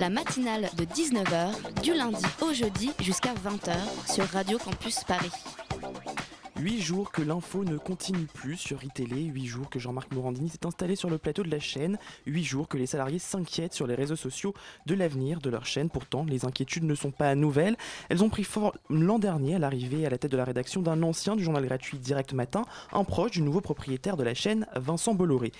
La matinale de 19h, du lundi au jeudi jusqu'à 20h sur Radio Campus Paris. Huit jours que l'info ne continue plus sur iTélé, huit jours que Jean-Marc Morandini s'est installé sur le plateau de la chaîne, huit jours que les salariés s'inquiètent sur les réseaux sociaux de l'avenir de leur chaîne. Pourtant, les inquiétudes ne sont pas nouvelles. Elles ont pris forme l'an dernier à l'arrivée à la tête de la rédaction d'un ancien du journal gratuit Direct Matin, un proche du nouveau propriétaire de la chaîne, Vincent Bolloré.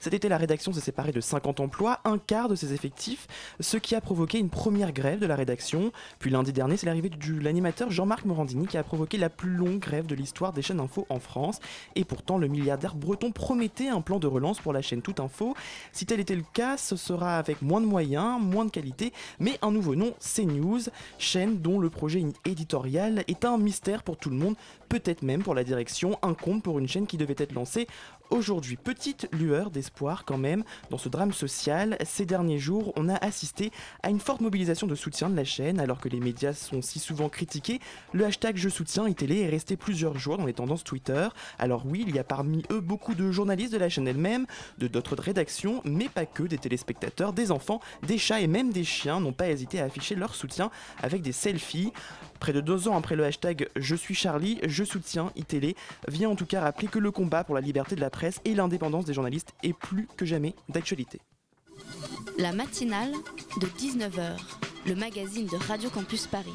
Cet été, la rédaction s'est séparée de 50 emplois, un quart de ses effectifs, ce qui a provoqué une première grève de la rédaction. Puis lundi dernier, c'est l'arrivée de l'animateur Jean-Marc Morandini qui a provoqué la plus longue grève de l'histoire des chaînes info en France. Et pourtant, le milliardaire breton promettait un plan de relance pour la chaîne Toute Info. Si tel était le cas, ce sera avec moins de moyens, moins de qualité, mais un nouveau nom, CNews, chaîne dont le projet éditorial est un mystère pour tout le monde, peut-être même pour la direction, un compte pour une chaîne qui devait être lancée Aujourd'hui, petite lueur d'espoir quand même dans ce drame social. Ces derniers jours, on a assisté à une forte mobilisation de soutien de la chaîne alors que les médias sont si souvent critiqués. Le hashtag Je soutiens iTélé est resté plusieurs jours dans les tendances Twitter. Alors oui, il y a parmi eux beaucoup de journalistes de la chaîne elle-même, de d'autres rédactions, mais pas que des téléspectateurs, des enfants, des chats et même des chiens n'ont pas hésité à afficher leur soutien avec des selfies. Près de deux ans après le hashtag Je suis Charlie, je soutiens iTélé vient en tout cas rappeler que le combat pour la liberté de la presse et l'indépendance des journalistes est plus que jamais d'actualité. La matinale de 19h, le magazine de Radio Campus Paris.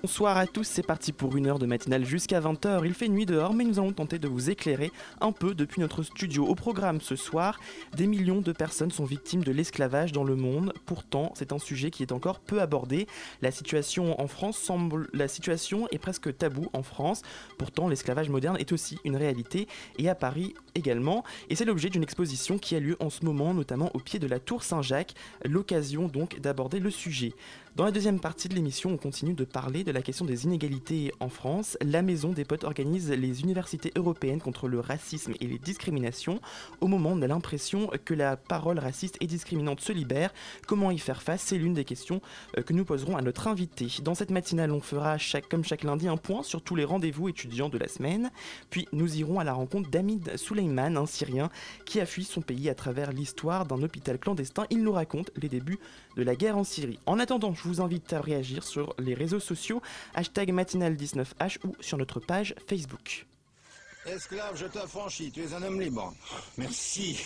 Bonsoir à tous, c'est parti pour une heure de matinale jusqu'à 20h. Il fait nuit dehors, mais nous allons tenter de vous éclairer un peu depuis notre studio. Au programme ce soir, des millions de personnes sont victimes de l'esclavage dans le monde. Pourtant, c'est un sujet qui est encore peu abordé. La situation en France semble, la situation est presque taboue en France. Pourtant, l'esclavage moderne est aussi une réalité et à Paris également. Et c'est l'objet d'une exposition qui a lieu en ce moment, notamment au pied de la Tour Saint-Jacques. L'occasion donc d'aborder le sujet. Dans la deuxième partie de l'émission, on continue de parler de la question des inégalités en France. La Maison des Potes organise les universités européennes contre le racisme et les discriminations. Au moment, on a l'impression que la parole raciste et discriminante se libère. Comment y faire face? C'est l'une des questions euh, que nous poserons à notre invité. Dans cette matinale, on fera comme chaque lundi un point sur tous les rendez-vous étudiants de la semaine. Puis nous irons à la rencontre d'Amid Souleyman, un Syrien qui a fui son pays à travers l'histoire d'un hôpital clandestin. Il nous raconte les débuts de la guerre en Syrie. En attendant, je vous invite à réagir sur les réseaux sociaux, hashtag matinale19h ou sur notre page Facebook. Esclave, je t'affranchis, tu es un homme libre. Merci.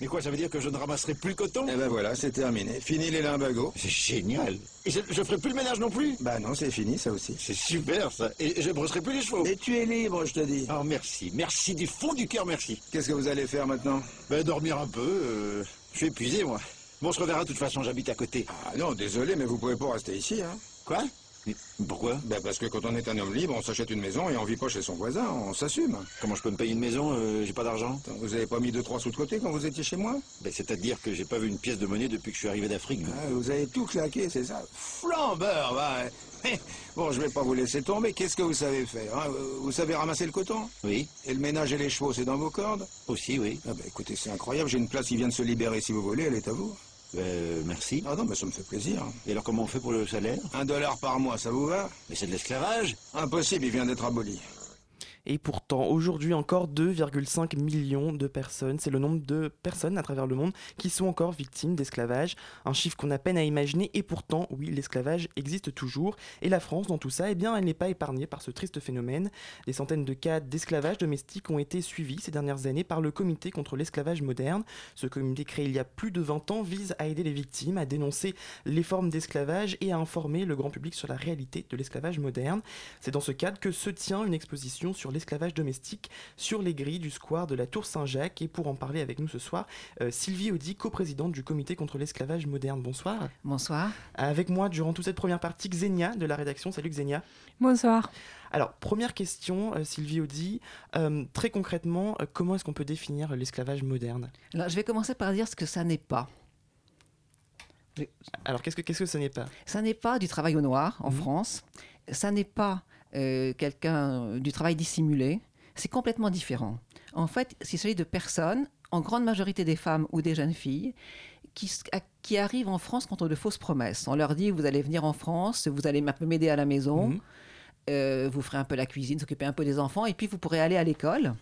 Mais quoi, ça veut dire que je ne ramasserai plus le coton? Eh ben voilà, c'est terminé. Fini les limbagos. C'est génial. Et je, je ferai plus le ménage non plus? Bah non, c'est fini, ça aussi. C'est super ça. Et je brosserai plus les chevaux. Mais tu es libre, je te dis. Oh merci, merci du fond du cœur, merci. Qu'est-ce que vous allez faire maintenant? Ben dormir un peu, euh, je suis épuisé moi. Bon, on se reverra de toute façon, j'habite à côté. Ah non, désolé, mais vous pouvez pas rester ici, hein Quoi? Mais pourquoi? Ben parce que quand on est un homme libre, on s'achète une maison et on vit pas chez son voisin, on s'assume. Comment je peux me payer une maison euh, J'ai pas d'argent? Vous avez pas mis deux, trois sous de côté quand vous étiez chez moi? Ben c'est-à-dire que j'ai pas vu une pièce de monnaie depuis que je suis arrivé d'Afrique. Ah, Vous avez tout claqué, c'est ça? Flambeur, va Bon, je vais pas vous laisser tomber. Qu'est-ce que vous savez faire hein? Vous savez ramasser le coton? Oui, Et le ménage et les chevaux, c'est dans vos cordes? Aussi, oui. Ah ben écoutez, c'est incroyable, j'ai une place qui vient de se libérer si vous voulez, elle est à vous. Euh, merci. Ah non, mais ça me fait plaisir. Et alors comment on fait pour le salaire? Un dollar par mois, ça vous va? Mais c'est de l'esclavage Impossible, il vient d'être aboli. Et pourtant, aujourd'hui encore 2,5 millions de personnes, c'est le nombre de personnes à travers le monde qui sont encore victimes d'esclavage, un chiffre qu'on a peine à imaginer, et pourtant, oui, l'esclavage existe toujours, et la France, dans tout ça, eh bien, elle n'est pas épargnée par ce triste phénomène. Des centaines de cas d'esclavage domestique ont été suivis ces dernières années par le Comité contre l'esclavage moderne. Ce comité créé il y a plus de 20 ans vise à aider les victimes, à dénoncer les formes d'esclavage et à informer le grand public sur la réalité de l'esclavage moderne. C'est dans ce cadre que se tient une exposition sur l'esclavage domestique sur les grilles du square de la Tour Saint-Jacques. Et pour en parler avec nous ce soir, euh, Sylvie Audi, coprésidente du comité contre l'esclavage moderne. Bonsoir. Bonsoir. Avec moi durant toute cette première partie, Xenia de la rédaction. Salut Xenia. Bonsoir. Alors, première question, euh, Sylvie Audi. Euh, très concrètement, euh, comment est-ce qu'on peut définir l'esclavage moderne? Alors, je vais commencer par dire ce que ça n'est pas. Alors qu'est-ce que, qu'est-ce que ce n'est pas? Ça n'est pas du travail au noir en Mhm. France. Ça n'est pas euh, quelqu'un du travail dissimulé. C'est complètement différent. En fait, il s'agit de personnes, en grande majorité des femmes ou des jeunes filles, qui, qui arrivent en France contre de fausses promesses. On leur dit vous allez venir en France, vous allez m'aider à la maison, Mhm. euh, vous ferez un peu la cuisine, s'occuper un peu des enfants, et puis vous pourrez aller à l'école.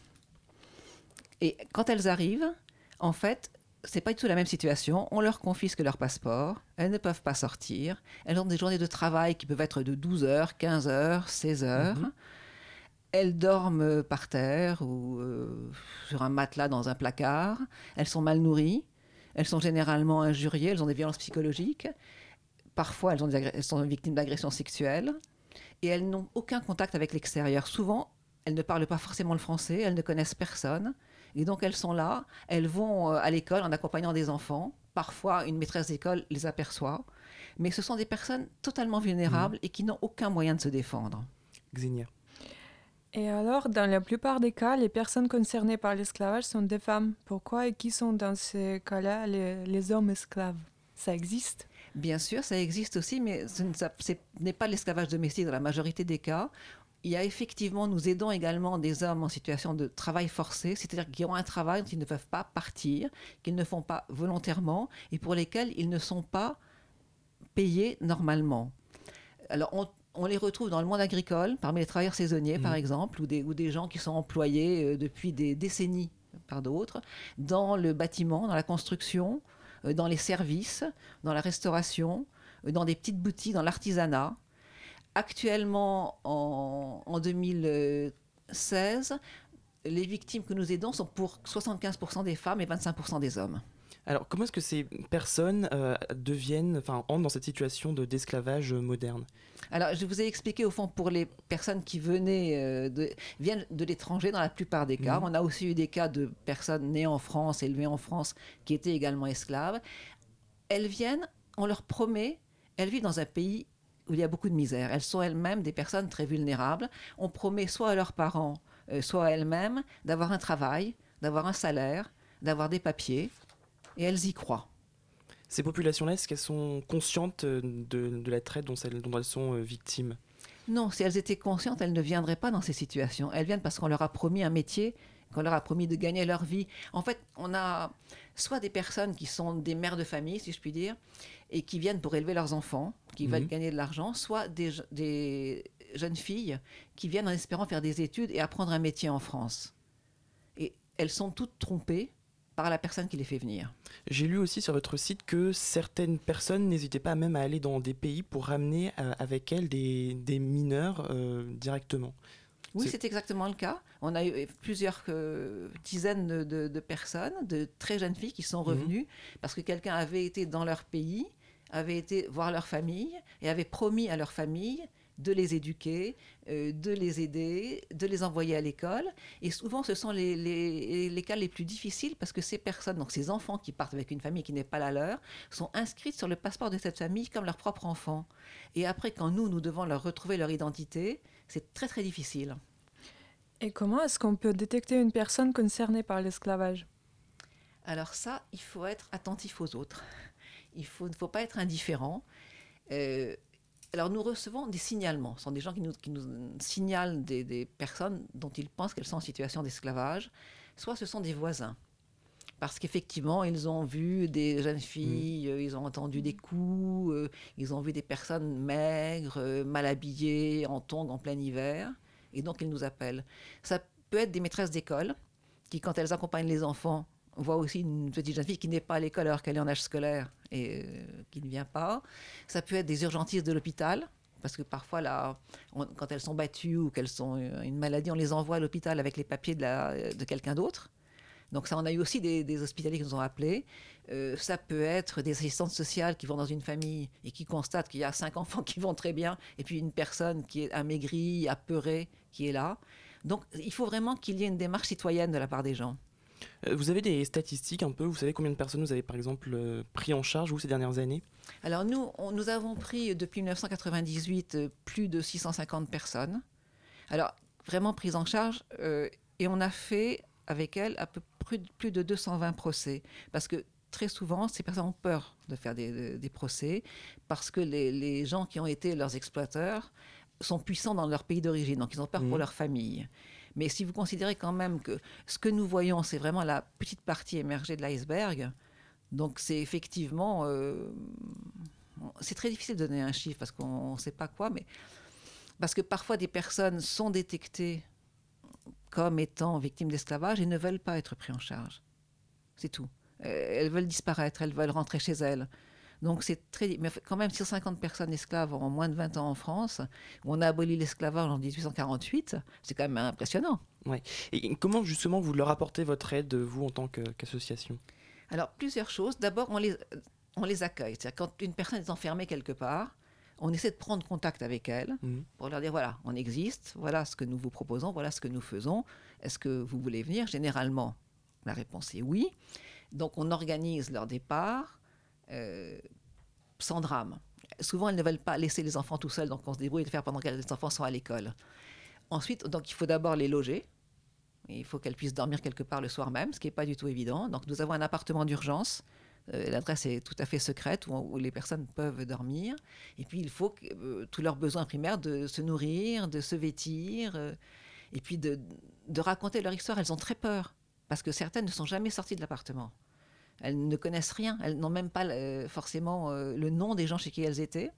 Et quand elles arrivent, en fait, c'est pas du tout la même situation. On leur confisque leur passeport, elles ne peuvent pas sortir, elles ont des journées de travail qui peuvent être de 12 heures, 15 heures, 16 heures. Mhm. Elles dorment par terre ou euh, sur un matelas dans un placard. Elles sont mal nourries. Elles sont généralement injuriées. Elles ont des violences psychologiques. Parfois, elles, ont des agré- elles sont victimes d'agressions sexuelles. Et elles n'ont aucun contact avec l'extérieur. Souvent, elles ne parlent pas forcément le français. Elles ne connaissent personne. Et donc, elles sont là. Elles vont euh, à l'école en accompagnant des enfants. Parfois, une maîtresse d'école les aperçoit. Mais ce sont des personnes totalement vulnérables et qui n'ont aucun moyen de se défendre. Xenia. Et alors, dans la plupart des cas, les personnes concernées par l'esclavage sont des femmes. Pourquoi et qui sont dans ces cas-là les, les hommes esclaves? Ça existe? Bien sûr, ça existe aussi, mais ce n'est pas l'esclavage domestique dans la majorité des cas. Il y a effectivement, nous aidons également des hommes en situation de travail forcé, c'est-à-dire qui ont un travail dont ils ne peuvent pas partir, qu'ils ne font pas volontairement et pour lesquels ils ne sont pas payés normalement. Alors, on, on les retrouve dans le monde agricole, parmi les travailleurs saisonniers, par Mhm. exemple, ou des, ou des gens qui sont employés euh, depuis des décennies par d'autres, dans le bâtiment, dans la construction, euh, dans les services, dans la restauration, euh, dans des petites boutiques, dans l'artisanat. Actuellement, en, en 2016, les victimes que nous aidons sont pour 75% des femmes et 25% des hommes. Alors comment est-ce que ces personnes euh, deviennent, enfin entrent dans cette situation de d'esclavage moderne? Alors, je vous ai expliqué au fond pour les personnes qui venaient euh, de, viennent de l'étranger dans la plupart des cas. Mhm. On a aussi eu des cas de personnes nées en France, élevées en France, qui étaient également esclaves. Elles viennent, on leur promet, elles vivent dans un pays où il y a beaucoup de misère. Elles sont elles-mêmes des personnes très vulnérables. On promet soit à leurs parents, euh, soit à elles-mêmes d'avoir un travail, d'avoir un salaire, d'avoir des papiers, et elles y croient. Ces populations-là, est-ce qu'elles sont conscientes euh, de, de la traite dont elles, dont elles sont euh, victimes? Non, si elles étaient conscientes, elles ne viendraient pas dans ces situations. Elles viennent parce qu'on leur a promis un métier, qu'on leur a promis de gagner leur vie. En fait, on a soit des personnes qui sont des mères de famille, si je puis dire, et qui viennent pour élever leurs enfants, qui veulent Mhm. gagner de l'argent, soit des, je- des jeunes filles qui viennent en espérant faire des études et apprendre un métier en France. Et elles sont toutes trompées par la personne qui les fait venir. J'ai lu aussi sur votre site que certaines personnes n'hésitaient pas même à aller dans des pays pour ramener euh, avec elles des, des mineurs euh, directement. Oui, C'est- exactement le cas. On a eu plusieurs euh, dizaines de, personnes, de très jeunes filles qui sont revenues parce que quelqu'un avait été dans leur pays, avait été voir leur famille et avait promis à leur famille de les éduquer, euh, de les aider, de les envoyer à l'école. Et souvent, ce sont les, les- les cas les plus difficiles parce que ces personnes, donc ces enfants qui partent avec une famille qui n'est pas la leur, sont inscrites sur le passeport de cette famille comme leur propre enfant. Et après, quand nous, nous devons leur retrouver leur identité, c'est très très difficile. Et comment est-ce qu'on peut détecter une personne concernée par l'esclavage? Alors ça, il faut être attentif aux autres. Il ne faut pas être indifférent. Euh, alors nous recevons des signalements. Ce sont des gens qui nous, qui nous signalent des, des personnes dont ils pensent qu'elles sont en situation d'esclavage. Soit ce sont des voisins. Parce qu'effectivement, ils ont vu des jeunes filles, euh, ils ont entendu des coups, euh, ils ont vu des personnes maigres, euh, mal habillées, en tongs en plein hiver. Et donc, ils nous appellent. Ça peut être des maîtresses d'école qui, quand elles accompagnent les enfants, voient aussi une petite jeune fille qui n'est pas à l'école alors qu'elle est en âge scolaire et euh, qui ne vient pas. Ça peut être des urgentistes de l'hôpital. Parce que parfois, là, on- quand elles sont battues ou qu'elles ont euh, une maladie, on les envoie à l'hôpital avec les papiers de, la- de quelqu'un d'autre. Donc ça, on a eu aussi des, hospitaliers qui nous ont appelés. Euh, ça peut être des assistantes sociales qui vont dans une famille et qui constatent qu'il y a cinq enfants qui vont très bien et puis une personne qui est amaigrie, apeurée, qui est là. Donc il faut vraiment qu'il y ait une démarche citoyenne de la part des gens. Euh, Vous avez des statistiques un peu Vous savez combien de personnes vous avez par exemple euh, pris en charge vous ces dernières années? Alors nous, on- nous avons pris depuis 1998 euh, plus de 650 personnes. Alors vraiment prises en charge euh, et on a fait avec elles à peu près plus de 220 procès parce que très souvent, ces personnes ont peur de faire des, des procès parce que les, les, gens qui ont été leurs exploiteurs sont puissants dans leur pays d'origine, donc ils ont peur mmh. pour leur famille. Mais si vous considérez quand même que ce que nous voyons, c'est vraiment la petite partie émergée de l'iceberg, donc c'est effectivement... Euh, c'est très difficile de donner un chiffre parce qu'on ne sait pas quoi, mais parce que parfois des personnes sont détectées comme étant victimes d'esclavage et ne veulent pas être prises en charge. C'est tout. Elles veulent disparaître, elles veulent rentrer chez elles. Donc c'est très... Mais quand même 150 personnes esclaves en moins de 20 ans en France, où on a aboli l'esclavage en 1848, c'est quand même impressionnant. Ouais. Et comment justement vous leur apportez votre aide, vous, en tant qu'association? Alors plusieurs choses. D'abord, on les, on les accueille. C'est-à-dire quand une personne est enfermée quelque part, on essaie de prendre contact avec elle mmh. pour leur dire voilà, on existe, voilà ce que nous vous proposons, voilà ce que nous faisons. Est-ce que vous voulez venir? Généralement, la réponse est oui. Donc on organise leur départ euh, sans drame. Souvent, elles ne veulent pas laisser les enfants tout seuls, donc on se débrouille de faire pendant que les enfants sont à l'école. Ensuite, donc il faut d'abord les loger. Il faut qu'elles puissent dormir quelque part le soir même, ce qui n'est pas du tout évident. Donc nous avons un appartement d'urgence. Euh, l'adresse est tout à fait secrète où, les personnes peuvent dormir. Et puis il faut que, euh, tous leurs besoins primaires de se nourrir, de se vêtir, et puis de, de raconter leur histoire. Elles ont très peur parce que certaines ne sont jamais sorties de l'appartement. Elles ne connaissent rien, elles n'ont même pas euh, forcément euh, le nom des gens chez qui elles étaient.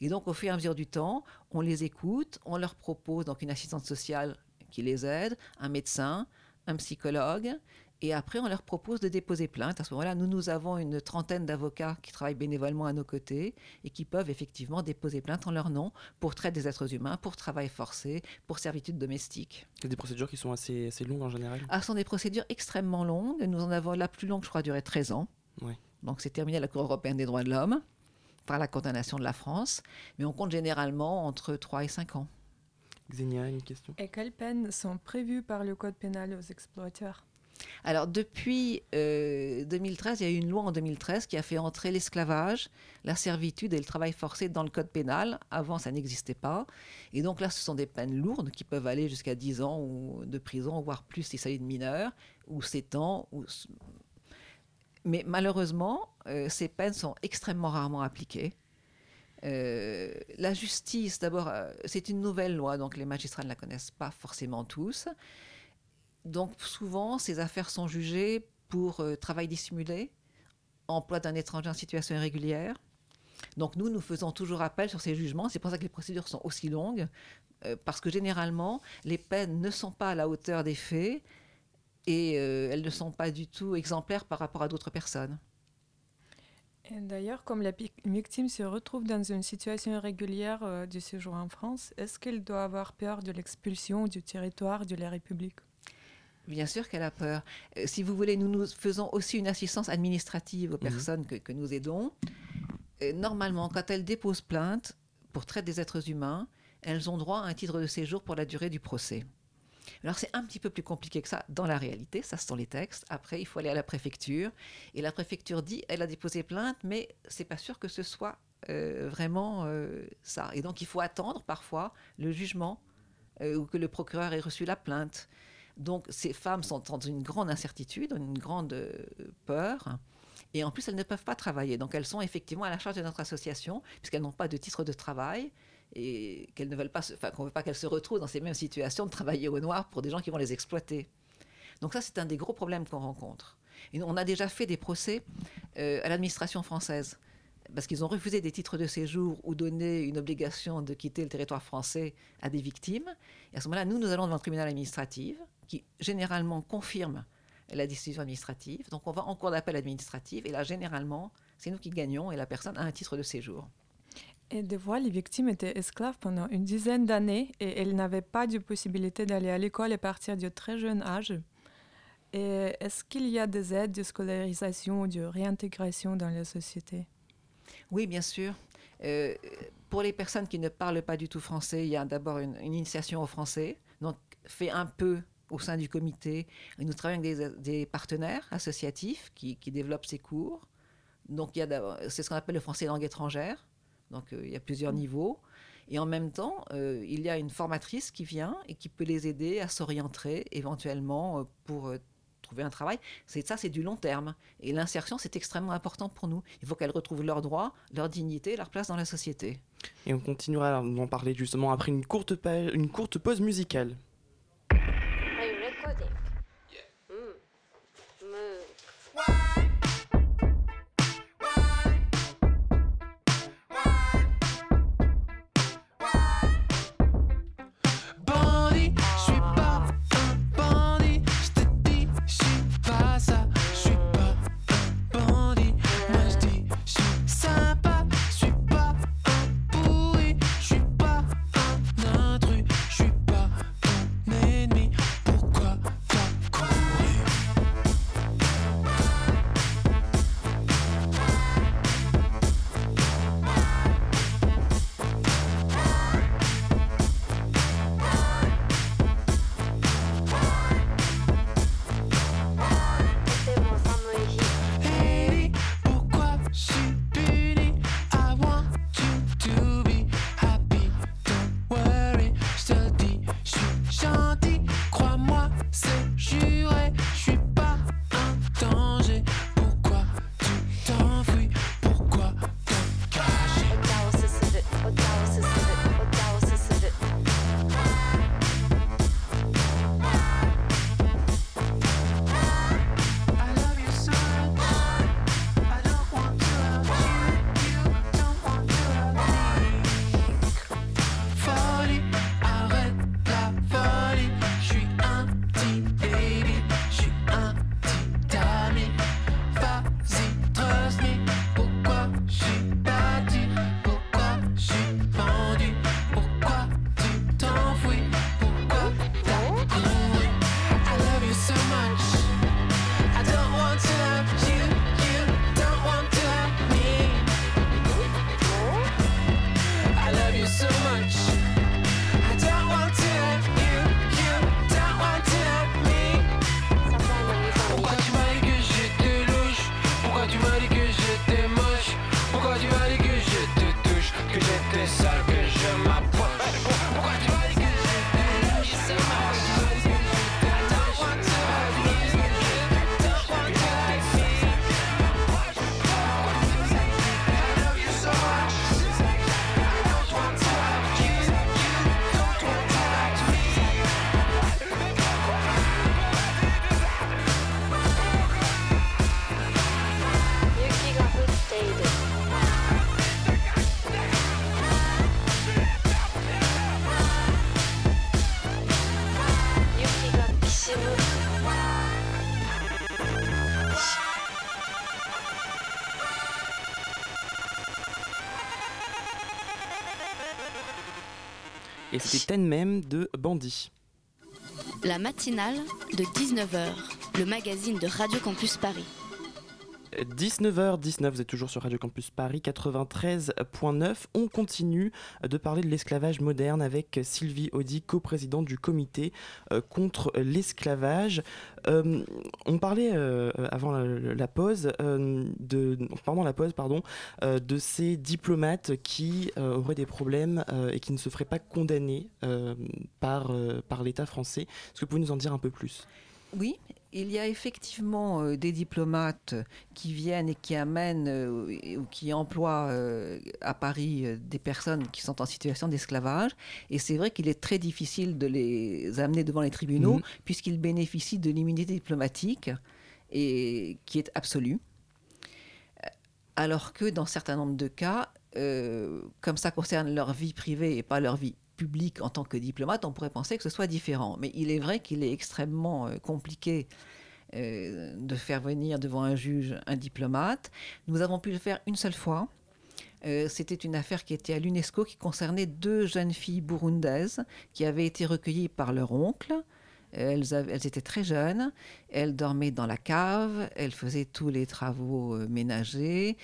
Et donc, au fur et à mesure du temps, on les écoute, on leur propose donc une assistante sociale qui les aide, un médecin, un psychologue, et après, on leur propose de déposer plainte. À ce moment-là, nous, nous avons une trentaine d'avocats qui travaillent bénévolement à nos côtés et qui peuvent effectivement déposer plainte en leur nom pour traite des êtres humains, pour travail forcé, pour servitude domestique. C'est des procédures qui sont assez, assez longues en général ah, Ce sont des procédures extrêmement longues. Nous en avons la plus longue, je crois, duré 13 ans. Donc c'est terminé à la Cour européenne des droits de l'homme par la condamnation de la France. Mais on compte généralement entre 3 et 5 ans. Xenia, une question? Et quelles peines sont prévues par le Code pénal aux exploiteurs? Alors depuis 2013, euh, il y a eu une loi en 2013 qui a fait entrer l'esclavage, la servitude et le travail forcé dans le code pénal. Avant, ça n'existait pas. Et donc là, ce sont des peines lourdes qui peuvent aller jusqu'à 10 ans de prison, voire plus s'il s'agit de mineurs, ou 7 ans. Mais malheureusement, euh, ces peines sont extrêmement rarement appliquées. Euh, la justice, d'abord, c'est une nouvelle loi, donc les magistrats ne la connaissent pas forcément tous. Donc souvent, ces affaires sont jugées pour euh, travail dissimulé, emploi d'un étranger en situation irrégulière. Donc nous, nous faisons toujours appel sur ces jugements. C'est pour ça que les procédures sont aussi longues, euh, parce que généralement, les peines ne sont pas à la hauteur des faits et euh, elles ne sont pas du tout exemplaires par rapport à d'autres personnes. D'ailleurs, comme la victime se retrouve dans une situation irrégulière du séjour en France, est-ce qu'elle doit avoir peur de l'expulsion du territoire de la République? Bien sûr qu'elle a peur. Euh, si vous voulez, nous, nous faisons aussi une assistance administrative aux mhm. personnes que, nous aidons. Euh, normalement, quand elles déposent plainte pour traite des êtres humains, elles ont droit à un titre de séjour pour la durée du procès. Alors c'est un petit peu plus compliqué que ça dans la réalité, ça ce sont les textes. Après, il faut aller à la préfecture et la préfecture dit elle a déposé plainte, mais c'est pas sûr que ce soit euh, vraiment ça. Et donc il faut attendre parfois le jugement ou que le procureur ait reçu la plainte. Donc ces femmes sont dans une grande incertitude, une grande euh, peur. Et en plus, elles ne peuvent pas travailler. Donc elles sont effectivement à la charge de notre association, puisqu'elles n'ont pas de titre de travail et qu'elles ne veulent pas, enfin, qu'on veut pas qu'elles se retrouvent dans ces mêmes situations de travailler au noir pour des gens qui vont les exploiter. Donc ça, c'est un des gros problèmes qu'on rencontre. Et on a déjà fait des procès euh, à l'administration française parce qu'ils ont refusé des titres de séjour ou donné une obligation de quitter le territoire français à des victimes. Et à ce moment-là, nous, nous allons devant le tribunal administratif qui généralement confirme la décision administrative. Donc on va en cours d'appel administratif et là généralement c'est nous qui gagnons et la personne a un titre de séjour. Et des fois, les victimes étaient esclaves pendant une dizaine d'années et elles n'avaient pas de possibilité d'aller à l'école à partir de très jeune âge. Et est-ce qu'il y a des aides de scolarisation ou de réintégration dans la société? Oui, bien sûr. Euh, pour les personnes qui ne parlent pas du tout français, il y a d'abord une, une, initiation au français, donc fait un peu au sein du comité. nous travaillons avec des, partenaires associatifs qui, développent ces cours. Donc, c'est ce qu'on appelle le français langue étrangère. Donc, euh, il y a plusieurs mmh. niveaux. Et en même temps, euh, il y a une formatrice qui vient et qui peut les aider à s'orienter éventuellement euh, pour trouver un travail. C'est ça, c'est du long terme. Et l'insertion, c'est extrêmement important pour nous. Il faut qu'elles retrouvent leurs droits, leur dignité, leur place dans la société. Et on continuera d'en parler justement après une courte, une courte pause musicale. Et c'était même de Bandit. La matinale de 19h, le magazine de Radio Campus Paris. 19h19, vous êtes toujours sur Radio Campus Paris 93.9. On continue de parler de l'esclavage moderne avec Sylvie Audi, coprésidente du comité euh, contre l'esclavage. Euh, on parlait euh, avant la, pause de pendant la pause pardon de ces diplomates qui auraient des problèmes et qui ne se feraient pas condamner par par l'État français. Est-ce que vous pouvez nous en dire un peu plus? Oui, il y a effectivement euh, des diplomates qui viennent et qui amènent euh, ou qui emploient euh, à Paris des personnes qui sont en situation d'esclavage. Et c'est vrai qu'il est très difficile de les amener devant les tribunaux mhm. puisqu'ils bénéficient de l'immunité diplomatique et qui est absolue. Alors que dans certains nombres de cas, comme ça concerne leur vie privée et pas leur vie public en tant que diplomate, on pourrait penser que ce soit différent. Mais il est vrai qu'il est extrêmement euh, compliqué euh, de faire venir devant un juge un diplomate. Nous avons pu le faire une seule fois. Euh, c'était une affaire qui était à l'UNESCO qui concernait deux jeunes filles burundaises qui avaient été recueillies par leur oncle elles, étaient très jeunes, elles dormaient dans la cave, elles faisaient tous les travaux euh, ménagers.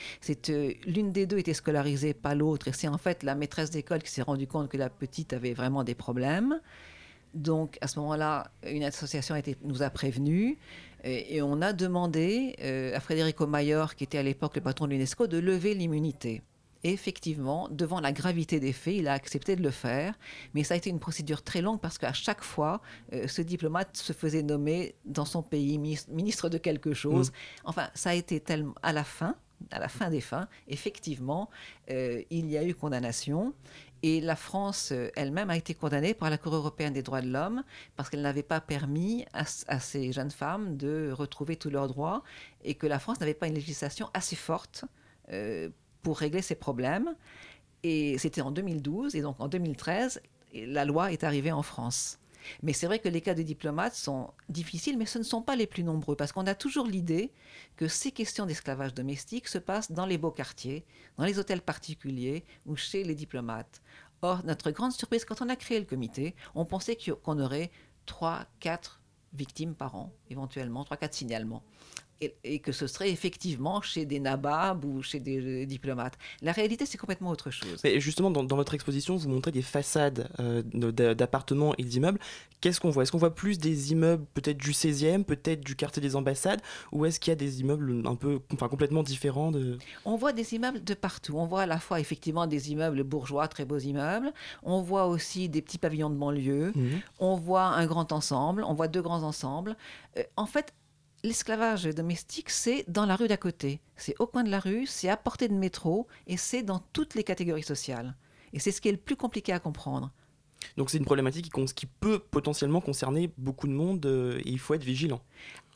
Euh, l'une des deux était scolarisée, pas l'autre, et c'est en fait la maîtresse d'école qui s'est rendue compte que la petite avait vraiment des problèmes. Donc à ce moment-là, une association nous a prévenus et, on a demandé euh, à Frédérico Mayor, qui était à l'époque le patron de l'UNESCO, de lever l'immunité. Et effectivement, devant la gravité des faits, il a accepté de le faire. Mais ça a été une procédure très longue parce qu'à chaque fois, euh, ce diplomate se faisait nommer dans son pays ministre de quelque chose. Mm. Enfin, ça a été tellement à la fin, à la fin des fins, effectivement, euh, il y a eu condamnation. Et la France euh, elle-même a été condamnée par la Cour européenne des droits de l'homme parce qu'elle n'avait pas permis à, ces jeunes femmes de retrouver tous leurs droits et que la France n'avait pas une législation assez forte pour régler ces problèmes. Et c'était en 2012, et donc en 2013, la loi est arrivée en France. Mais c'est vrai que les cas de diplomates sont difficiles, mais ce ne sont pas les plus nombreux, parce qu'on a toujours l'idée que ces questions d'esclavage domestique se passent dans les beaux quartiers, dans les hôtels particuliers ou chez les diplomates. Or, notre grande surprise, quand on a créé le comité, on pensait qu'on aurait 3, 4 victimes par an, éventuellement, 3, 4 signalements et, que ce serait effectivement chez des nababs ou chez des diplomates. La réalité, c'est complètement autre chose. Mais justement, dans, votre exposition, vous montrez des façades euh, d'appartements et d'immeubles. Qu'est-ce qu'on voit? Est-ce qu'on voit plus des immeubles peut-être du 16e, peut-être du quartier des ambassades, ou est-ce qu'il y a des immeubles un peu, enfin, complètement différents de... On voit des immeubles de partout. On voit à la fois effectivement des immeubles bourgeois, très beaux immeubles. On voit aussi des petits pavillons de banlieue. Mmh. On voit un grand ensemble. On voit deux grands ensembles. Euh, en fait, l'esclavage domestique, c'est dans la rue d'à côté. C'est au coin de la rue, c'est à portée de métro, et c'est dans toutes les catégories sociales. Et c'est ce qui est le plus compliqué à comprendre. Donc c'est une problématique qui, peut potentiellement concerner beaucoup de monde euh, et il faut être vigilant.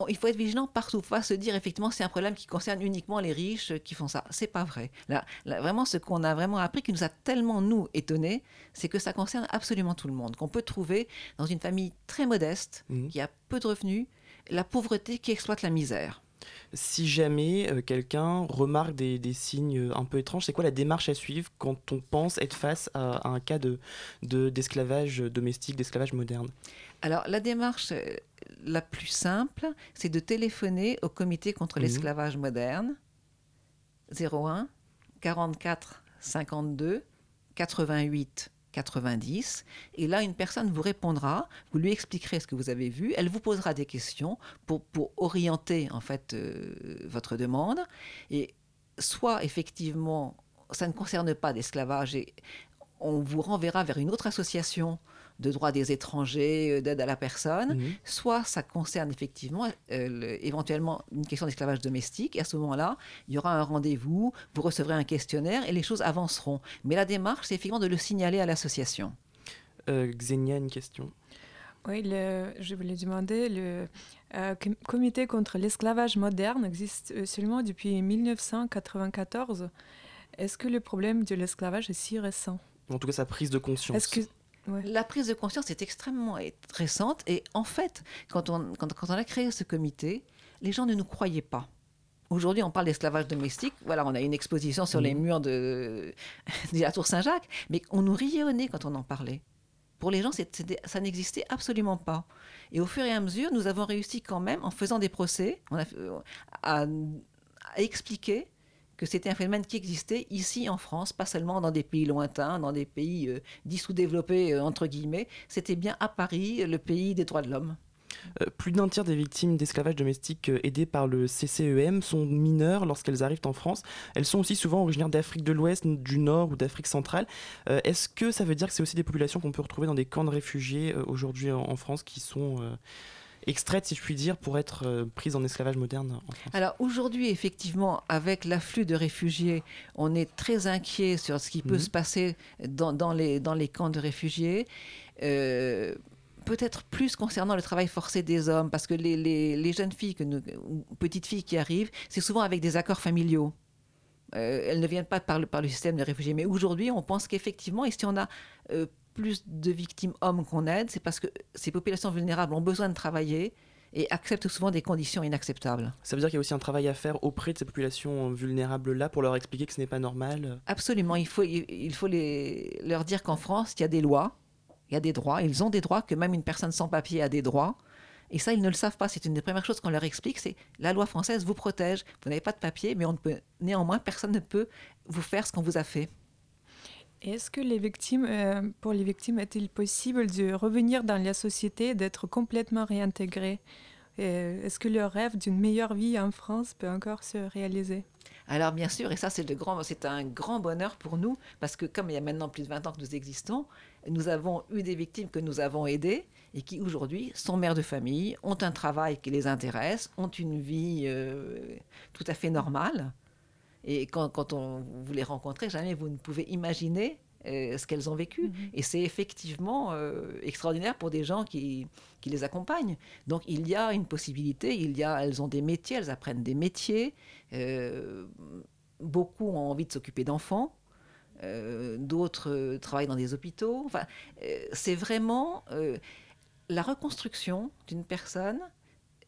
Il faut être vigilant partout. Il faut pas se dire effectivement c'est un problème qui concerne uniquement les riches qui font ça. C'est pas vrai. Là, vraiment, ce qu'on a vraiment appris qui nous a tellement nous étonnés, c'est que ça concerne absolument tout le monde. Qu'on peut trouver dans une famille très modeste mmh. qui a peu de revenus la pauvreté qui exploite la misère. Si jamais euh, quelqu'un remarque des, signes euh, un peu étranges, c'est quoi la démarche à suivre quand on pense être face à, un cas de, d'esclavage domestique, d'esclavage moderne? Alors la démarche euh, la plus simple, c'est de téléphoner au comité contre mhm. l'esclavage moderne 01 44 52 88 90. Et là, une personne vous répondra, vous lui expliquerez ce que vous avez vu, elle vous posera des questions pour, pour orienter en fait euh, votre demande. Et soit effectivement, ça ne concerne pas d'esclavage et on vous renverra vers une autre association de droit des étrangers, euh, d'aide à la personne, mhm. soit ça concerne effectivement euh, éventuellement une question d'esclavage domestique, et à ce moment-là, il y aura un rendez-vous, vous recevrez un questionnaire et les choses avanceront. Mais la démarche, c'est effectivement de le signaler à l'association. Euh, Xenia, une question. Oui, je voulais demander, le comité contre l'esclavage moderne existe seulement depuis 1994. Est-ce que le problème de l'esclavage est si récent? En tout cas, sa prise de conscience. Est-ce que la prise de conscience est extrêmement récente et en fait, quand on, a créé ce comité, les gens ne nous croyaient pas. Aujourd'hui, on parle d'esclavage domestique. Voilà, on a une exposition sur les murs de, la Tour Saint-Jacques, mais on nous riait au nez quand on en parlait. Pour les gens, ça n'existait absolument pas. Et au fur et à mesure, nous avons réussi quand même, en faisant des procès, euh, à expliquer que c'était un phénomène qui existait ici en France, pas seulement dans des pays lointains, dans des pays euh, sous-développés, euh, entre guillemets, c'était bien à Paris, le pays des droits de l'homme. Euh, plus d'un tiers des victimes d'esclavage domestique aidées par le CCEM sont mineures lorsqu'elles arrivent en France. Elles sont aussi souvent originaires d'Afrique de l'Ouest, du Nord ou d'Afrique centrale. Est-ce que ça veut dire que c'est aussi des populations qu'on peut retrouver dans des camps de réfugiés aujourd'hui en, France qui sont extraites, si je puis dire, pour être euh, prises en esclavage moderne en France Alors aujourd'hui, effectivement, avec l'afflux de réfugiés, on est très inquiet sur ce qui peut mhm. se passer dans, les, dans les camps de réfugiés. Euh, peut-être plus concernant le travail forcé des hommes, parce que les, jeunes filles, que petites filles qui arrivent, c'est souvent avec des accords familiaux. Euh, elles ne viennent pas par le, par le système de réfugiés. Mais aujourd'hui, on pense qu'effectivement, et si on a plus de victimes hommes qu'on aide, c'est parce que ces populations vulnérables ont besoin de travailler et acceptent souvent des conditions inacceptables. Ça veut dire qu'il y a aussi un travail à faire auprès de ces populations vulnérables-là pour leur expliquer que ce n'est pas normal Absolument. Il faut, il faut les, leur dire qu'en France, il y a des lois, il y a des droits. Ils ont des droits, que même une personne sans papier a des droits. Et ça, ils ne le savent pas. C'est une des premières choses qu'on leur explique, c'est la loi française vous protège. Vous n'avez pas de papier, mais on peut, néanmoins, personne ne peut vous faire ce qu'on vous a fait. Est-ce que euh, pour les victimes, est-il possible de revenir dans la société, d'être complètement réintégrées? Est-ce que le rêve d'une meilleure vie en France peut encore se réaliser? Alors bien sûr, et ça c'est un grand bonheur pour nous, parce que comme il y a maintenant plus de 20 ans que nous existons, nous avons eu des victimes que nous avons aidées et qui aujourd'hui sont mères de famille, ont un travail qui les intéresse, ont une vie euh, tout à fait normale. Et quand, on, vous les rencontrez, jamais vous ne pouvez imaginer euh, ce qu'elles ont vécu. Mm-hmm. Et c'est effectivement euh, extraordinaire pour des gens qui, qui, les accompagnent. Donc il y a une possibilité, il y a, elles ont des métiers, elles apprennent des métiers. beaucoup ont envie de s'occuper d'enfants. d'autres travaillent dans des hôpitaux. Enfin, c'est vraiment la reconstruction d'une personne,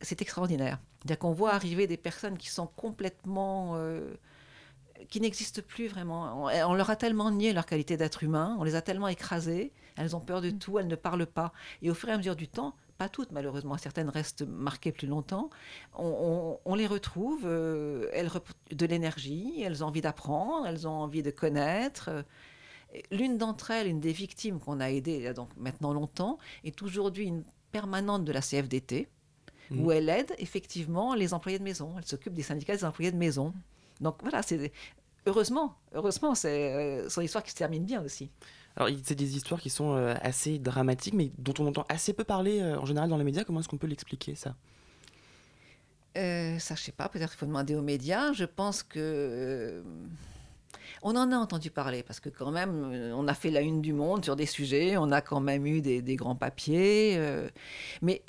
c'est extraordinaire. C'est-à-dire qu'on voit arriver des personnes qui sont complètement... Qui n'existent plus vraiment. On, leur a tellement nié leur qualité d'être humain, on les a tellement écrasées, elles ont peur de mm. tout, elles ne parlent pas. Et au fur et à mesure du temps, pas toutes malheureusement, certaines restent marquées plus longtemps, on, les retrouve, euh, elles de l'énergie, elles ont envie d'apprendre, elles ont envie de connaître. L'une d'entre elles, une des victimes qu'on a aidées donc maintenant longtemps, est aujourd'hui une permanente de la CFDT, mmh. où elle aide effectivement les employés de maison. Elle s'occupe des syndicats des employés de maison. Donc voilà, c'est heureusement, heureusement, c'est euh, son histoire qui se termine bien aussi. Alors, c'est des histoires qui sont euh, assez dramatiques, mais dont on entend assez peu parler euh, en général dans les médias. Comment est-ce qu'on peut l'expliquer, ça? Ça, je sais pas. Peut-être qu'il faut demander aux médias. Je pense que on en a entendu parler parce que quand même, on a fait la une du monde sur des sujets, on a quand même eu des, grands papiers. Mais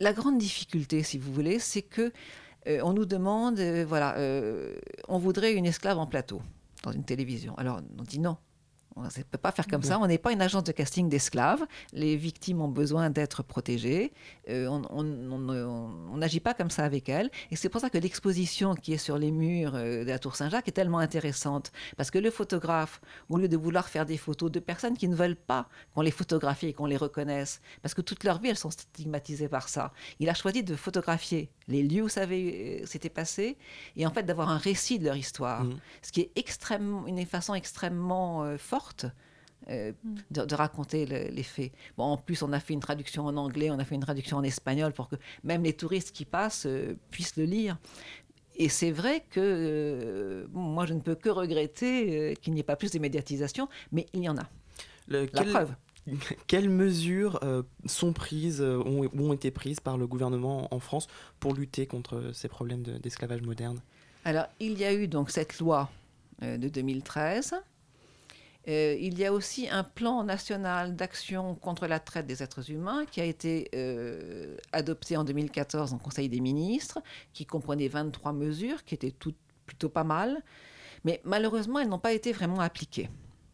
la grande difficulté, si vous voulez, c'est que on nous demande, voilà, on voudrait une esclave en plateau dans une télévision. Alors on dit non, on ne peut pas faire comme ça. On n'est pas une agence de casting d'esclaves. Les victimes ont besoin d'être protégées. Euh, on n'agit pas comme ça avec elles. Et c'est pour ça que l'exposition qui est sur les murs euh, de la Tour Saint-Jacques est tellement intéressante. Parce que le photographe, au lieu de vouloir faire des photos de personnes qui ne veulent pas qu'on les photographie et qu'on les reconnaisse, parce que toute leur vie, elles sont stigmatisées par ça, il a choisi de photographier les lieux où ça euh, s'était passé et en fait d'avoir un récit de leur histoire. Mmh. Ce qui est extrêmement, une façon extrêmement forte euh, de, raconter les faits. Bon, en plus, on a fait une traduction en anglais, on a fait une traduction en espagnol pour que même les touristes qui passent euh, puissent le lire. Et c'est vrai que euh, moi, je ne peux que regretter qu'il n'y ait pas plus de médiatisation, mais il y en a. La preuve. Quelles mesures sont prises, ont, ont, été prises par le gouvernement en France pour lutter contre ces problèmes d'esclavage moderne? Alors, il y a eu donc cette loi de 2013 euh, il y a aussi un plan national d'action contre la traite des êtres humains qui a été euh, adopté en 2014 en Conseil des ministres, qui comprenait 23 mesures, qui étaient toutes plutôt pas mal, mais malheureusement, elles n'ont pas été vraiment appliquées.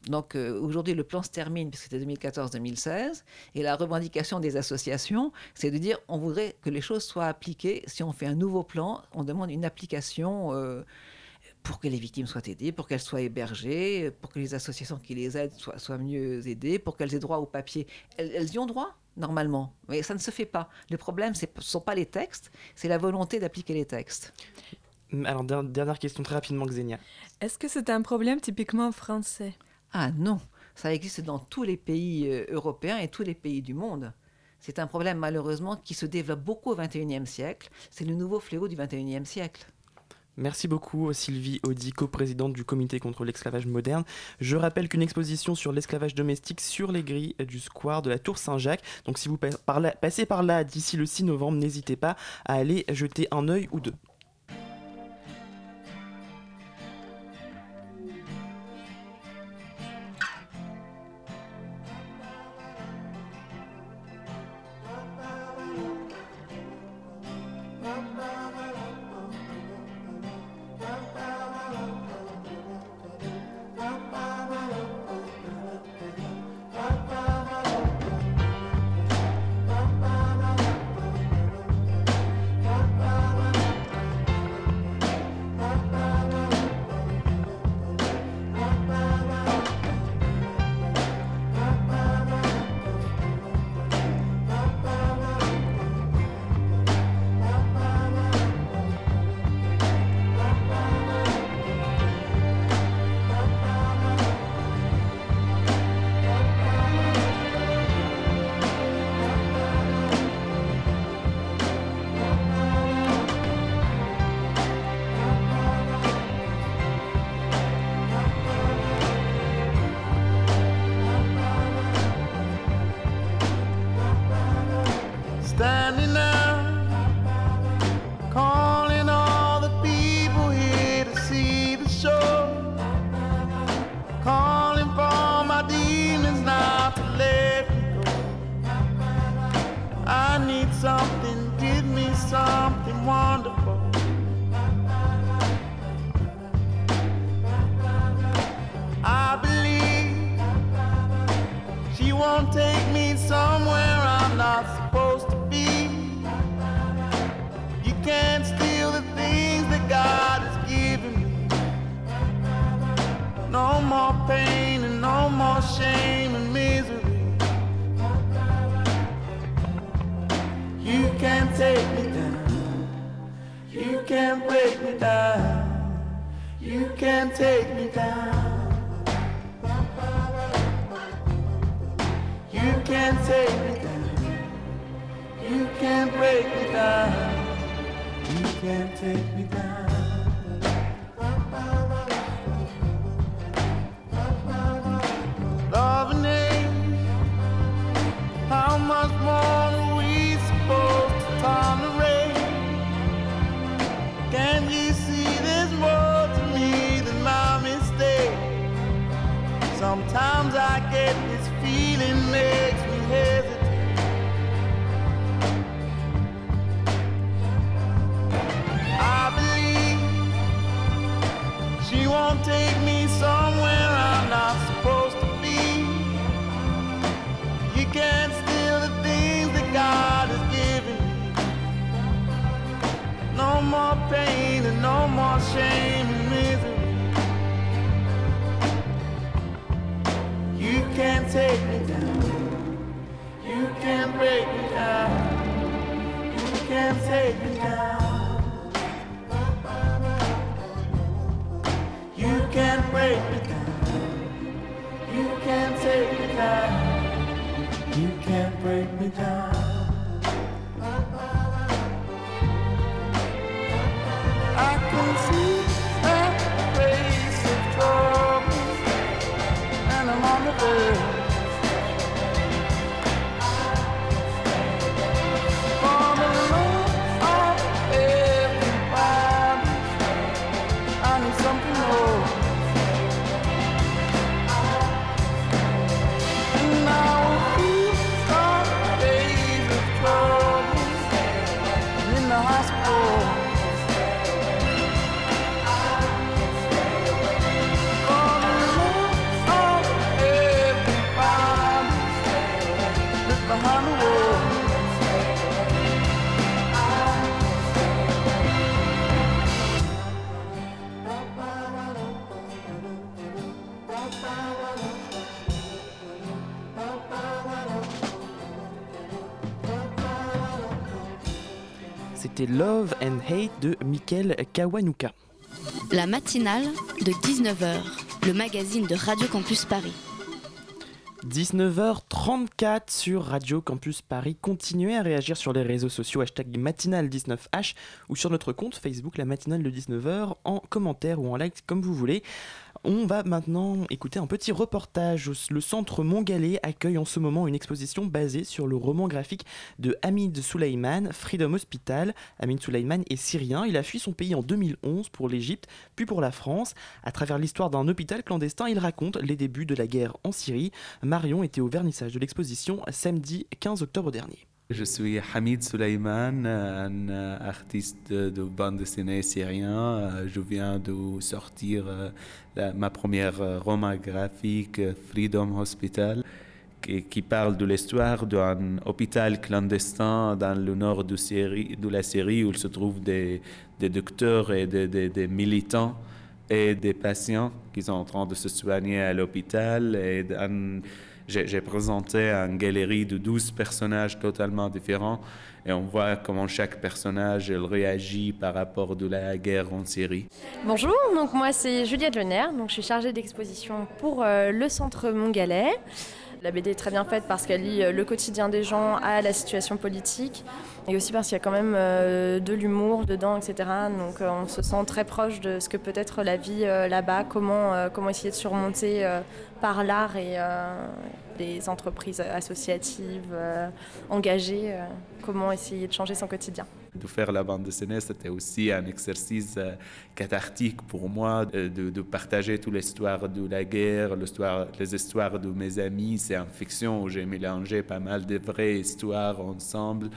Donc euh, aujourd'hui, le plan se termine, puisque c'était 2014-2016, et la revendication des associations, c'est de dire on voudrait que les choses soient appliquées. Si on fait un nouveau plan, on demande une application pour que les victimes soient aidées, pour qu'elles soient hébergées, pour que les associations qui les aident soient, mieux aidées, pour qu'elles aient droit au papier. Elles, y ont droit, normalement, mais ça ne se fait pas. Le problème, ce ne sont pas les textes, c'est la volonté d'appliquer les textes. Alors, dernière question très rapidement, Xenia. Est-ce que c'est un problème typiquement français? Ah non, ça existe dans tous les pays euh, européens et tous les pays du monde. C'est un problème malheureusement qui se développe beaucoup au XXIe siècle. C'est le nouveau fléau du XXIe siècle. Merci beaucoup Sylvie Audi, coprésidente du comité contre l'esclavage moderne. Je rappelle qu'une exposition sur l'esclavage domestique sur les grilles du square de la Tour Saint-Jacques. Donc si vous passez par là d'ici le 6 novembre, n'hésitez pas à aller jeter un œil ou deux. Shame and misery. You can't take me down. You can't break me down. You can't take me down. You can't break me down. You can't take me down. You can't break me down. C'était Love and Hate de Mikel Kawanuka. La matinale de 19h, le magazine de Radio Campus Paris. 19h34 sur Radio Campus Paris. Continuez à réagir sur les réseaux sociaux hashtag matinale19h ou sur notre compte Facebook la matinale de 19h en commentaire ou en like comme vous voulez. On va maintenant écouter un petit reportage. Le centre Montgalais accueille en ce moment une exposition basée sur le roman graphique de Hamid Souleyman, Freedom Hospital. Hamid Souleyman est syrien. Il a fui son pays en 2011 pour l'Égypte, puis pour la France. À travers l'histoire d'un hôpital clandestin, il raconte les débuts de la guerre en Syrie. Marion était au vernissage de l'exposition samedi 15 octobre dernier. Je suis Hamid Souleyman, un euh, artiste de, de bande dessinée syrien. Euh, Je viens de sortir euh, ma première roman graphique, Freedom Hospital, qui, parle de l'histoire d'un hôpital clandestin dans le nord de, la Syrie où se trouvent des, des docteurs et des, des- militants et des patients qui sont en train de se soigner à l'hôpital. Et dans- j'ai présenté une galerie de 12 personnages totalement différents et on voit comment chaque personnage réagit par rapport de la guerre en Syrie. Bonjour, donc moi c'est Juliette Lener, donc je suis chargée d'exposition pour euh, le Centre Montgalais. La BD est très bien faite parce qu'elle lie euh, le quotidien des gens à la situation politique et aussi parce qu'il y a quand même euh, de l'humour dedans, etc. Donc on se sent très proche de ce que peut être la vie là-bas, comment, essayer de surmonter par l'art et euh, les entreprises associatives euh, engagées, euh, comment essayer de changer son quotidien. De faire la bande dessinée, c'était aussi un exercice cathartique pour moi, de, de partager toute l'histoire de la guerre, les histoires de mes amis. C'est une fiction où j'ai mélangé pas mal de vraies histoires ensemble.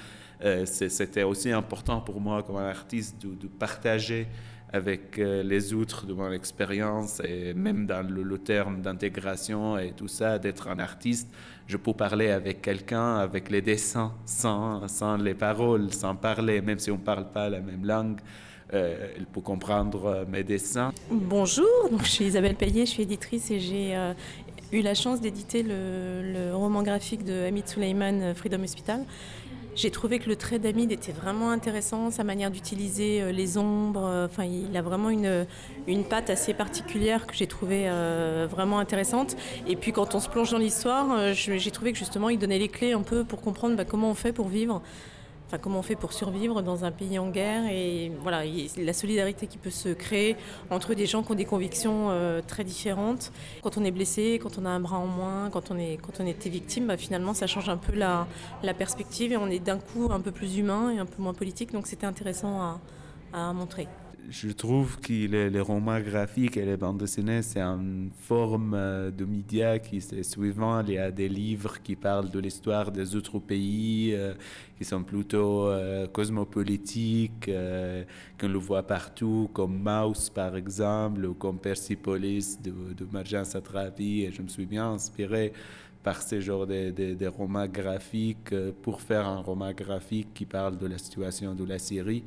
C'était aussi important pour moi comme artiste de partager avec euh, les autres de mon expérience et même dans le, terme d'intégration et tout ça, d'être un artiste, je peux parler avec quelqu'un avec les dessins, sans, sans les paroles, sans parler, même si on ne parle pas la même langue. Euh, peut comprendre euh, mes dessins. Bonjour, je suis Isabelle Payet, je suis éditrice et j'ai euh, eu la chance d'éditer le, le, roman graphique de Hamid Suleiman, Freedom Hospital. J'ai trouvé que le trait d'Amid était vraiment intéressant, sa manière d'utiliser euh, les ombres. Euh, enfin, il a vraiment une, une patte assez particulière que j'ai trouvé euh, vraiment intéressante. Et puis, quand on se plonge dans l'histoire, euh, j'ai trouvé que justement, il donnait les clés un peu pour comprendre bah, comment on fait pour vivre comment on fait pour survivre dans un pays en guerre et voilà, la solidarité qui peut se créer entre des gens qui ont des convictions euh, très différentes. Quand on est blessé, quand on a un bras en moins, quand on, est, était victime, bah, finalement ça change un peu la, perspective et on est d'un coup un peu plus humain et un peu moins politique, donc c'était intéressant à montrer je trouve que les, romans graphiques et les bandes dessinées, c'est une forme euh, de média qui est suivant. Il y a des livres qui parlent de l'histoire des autres pays, euh, qui sont plutôt euh, cosmopolitiques, qu'on le voit partout, comme Mouse par exemple, ou comme Persepolis de, de Marjan Satrapi. Et je me suis bien inspiré par ce genre de, de, de romans graphiques pour faire un roman graphique qui parle de la situation de la Syrie.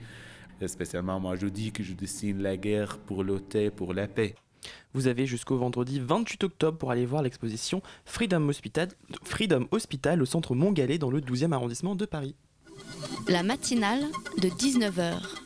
Spécialement, moi, je dis que je dessine la guerre pour le thé, pour la paix. Vous avez jusqu'au vendredi 28 octobre pour aller voir l'exposition Freedom Hospital, Freedom Hospital au centre Montgalais dans le 12e arrondissement de Paris. La matinale de 19h.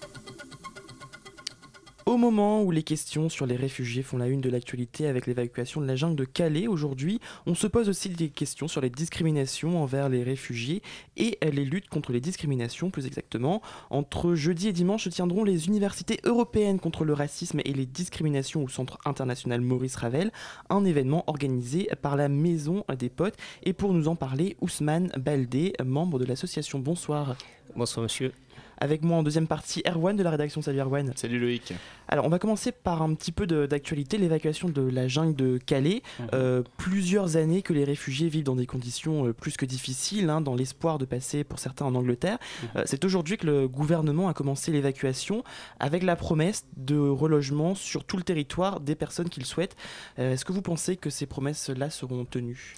Au moment où les questions sur les réfugiés font la une de l'actualité avec l'évacuation de la jungle de Calais aujourd'hui, on se pose aussi des questions sur les discriminations envers les réfugiés et les luttes contre les discriminations plus exactement. Entre jeudi et dimanche se tiendront les universités européennes contre le racisme et les discriminations au Centre international Maurice Ravel, un événement organisé par la Maison des Potes. Et pour nous en parler, Ousmane Baldé, membre de l'association Bonsoir. Bonsoir monsieur. Avec moi en deuxième partie, Erwan de la rédaction. Salut Erwan. Salut Loïc. Alors on va commencer par un petit peu d'actualité, l'évacuation de la jungle de Calais. Mmh. Euh, plusieurs années que les réfugiés vivent dans des conditions euh, plus que difficiles, hein, dans l'espoir de passer pour certains en Angleterre. Mmh. Euh, C'est aujourd'hui que le gouvernement a commencé l'évacuation avec la promesse de relogement sur tout le territoire des personnes qu'il souhaite. Est-ce que vous pensez que ces promesses-là seront tenues?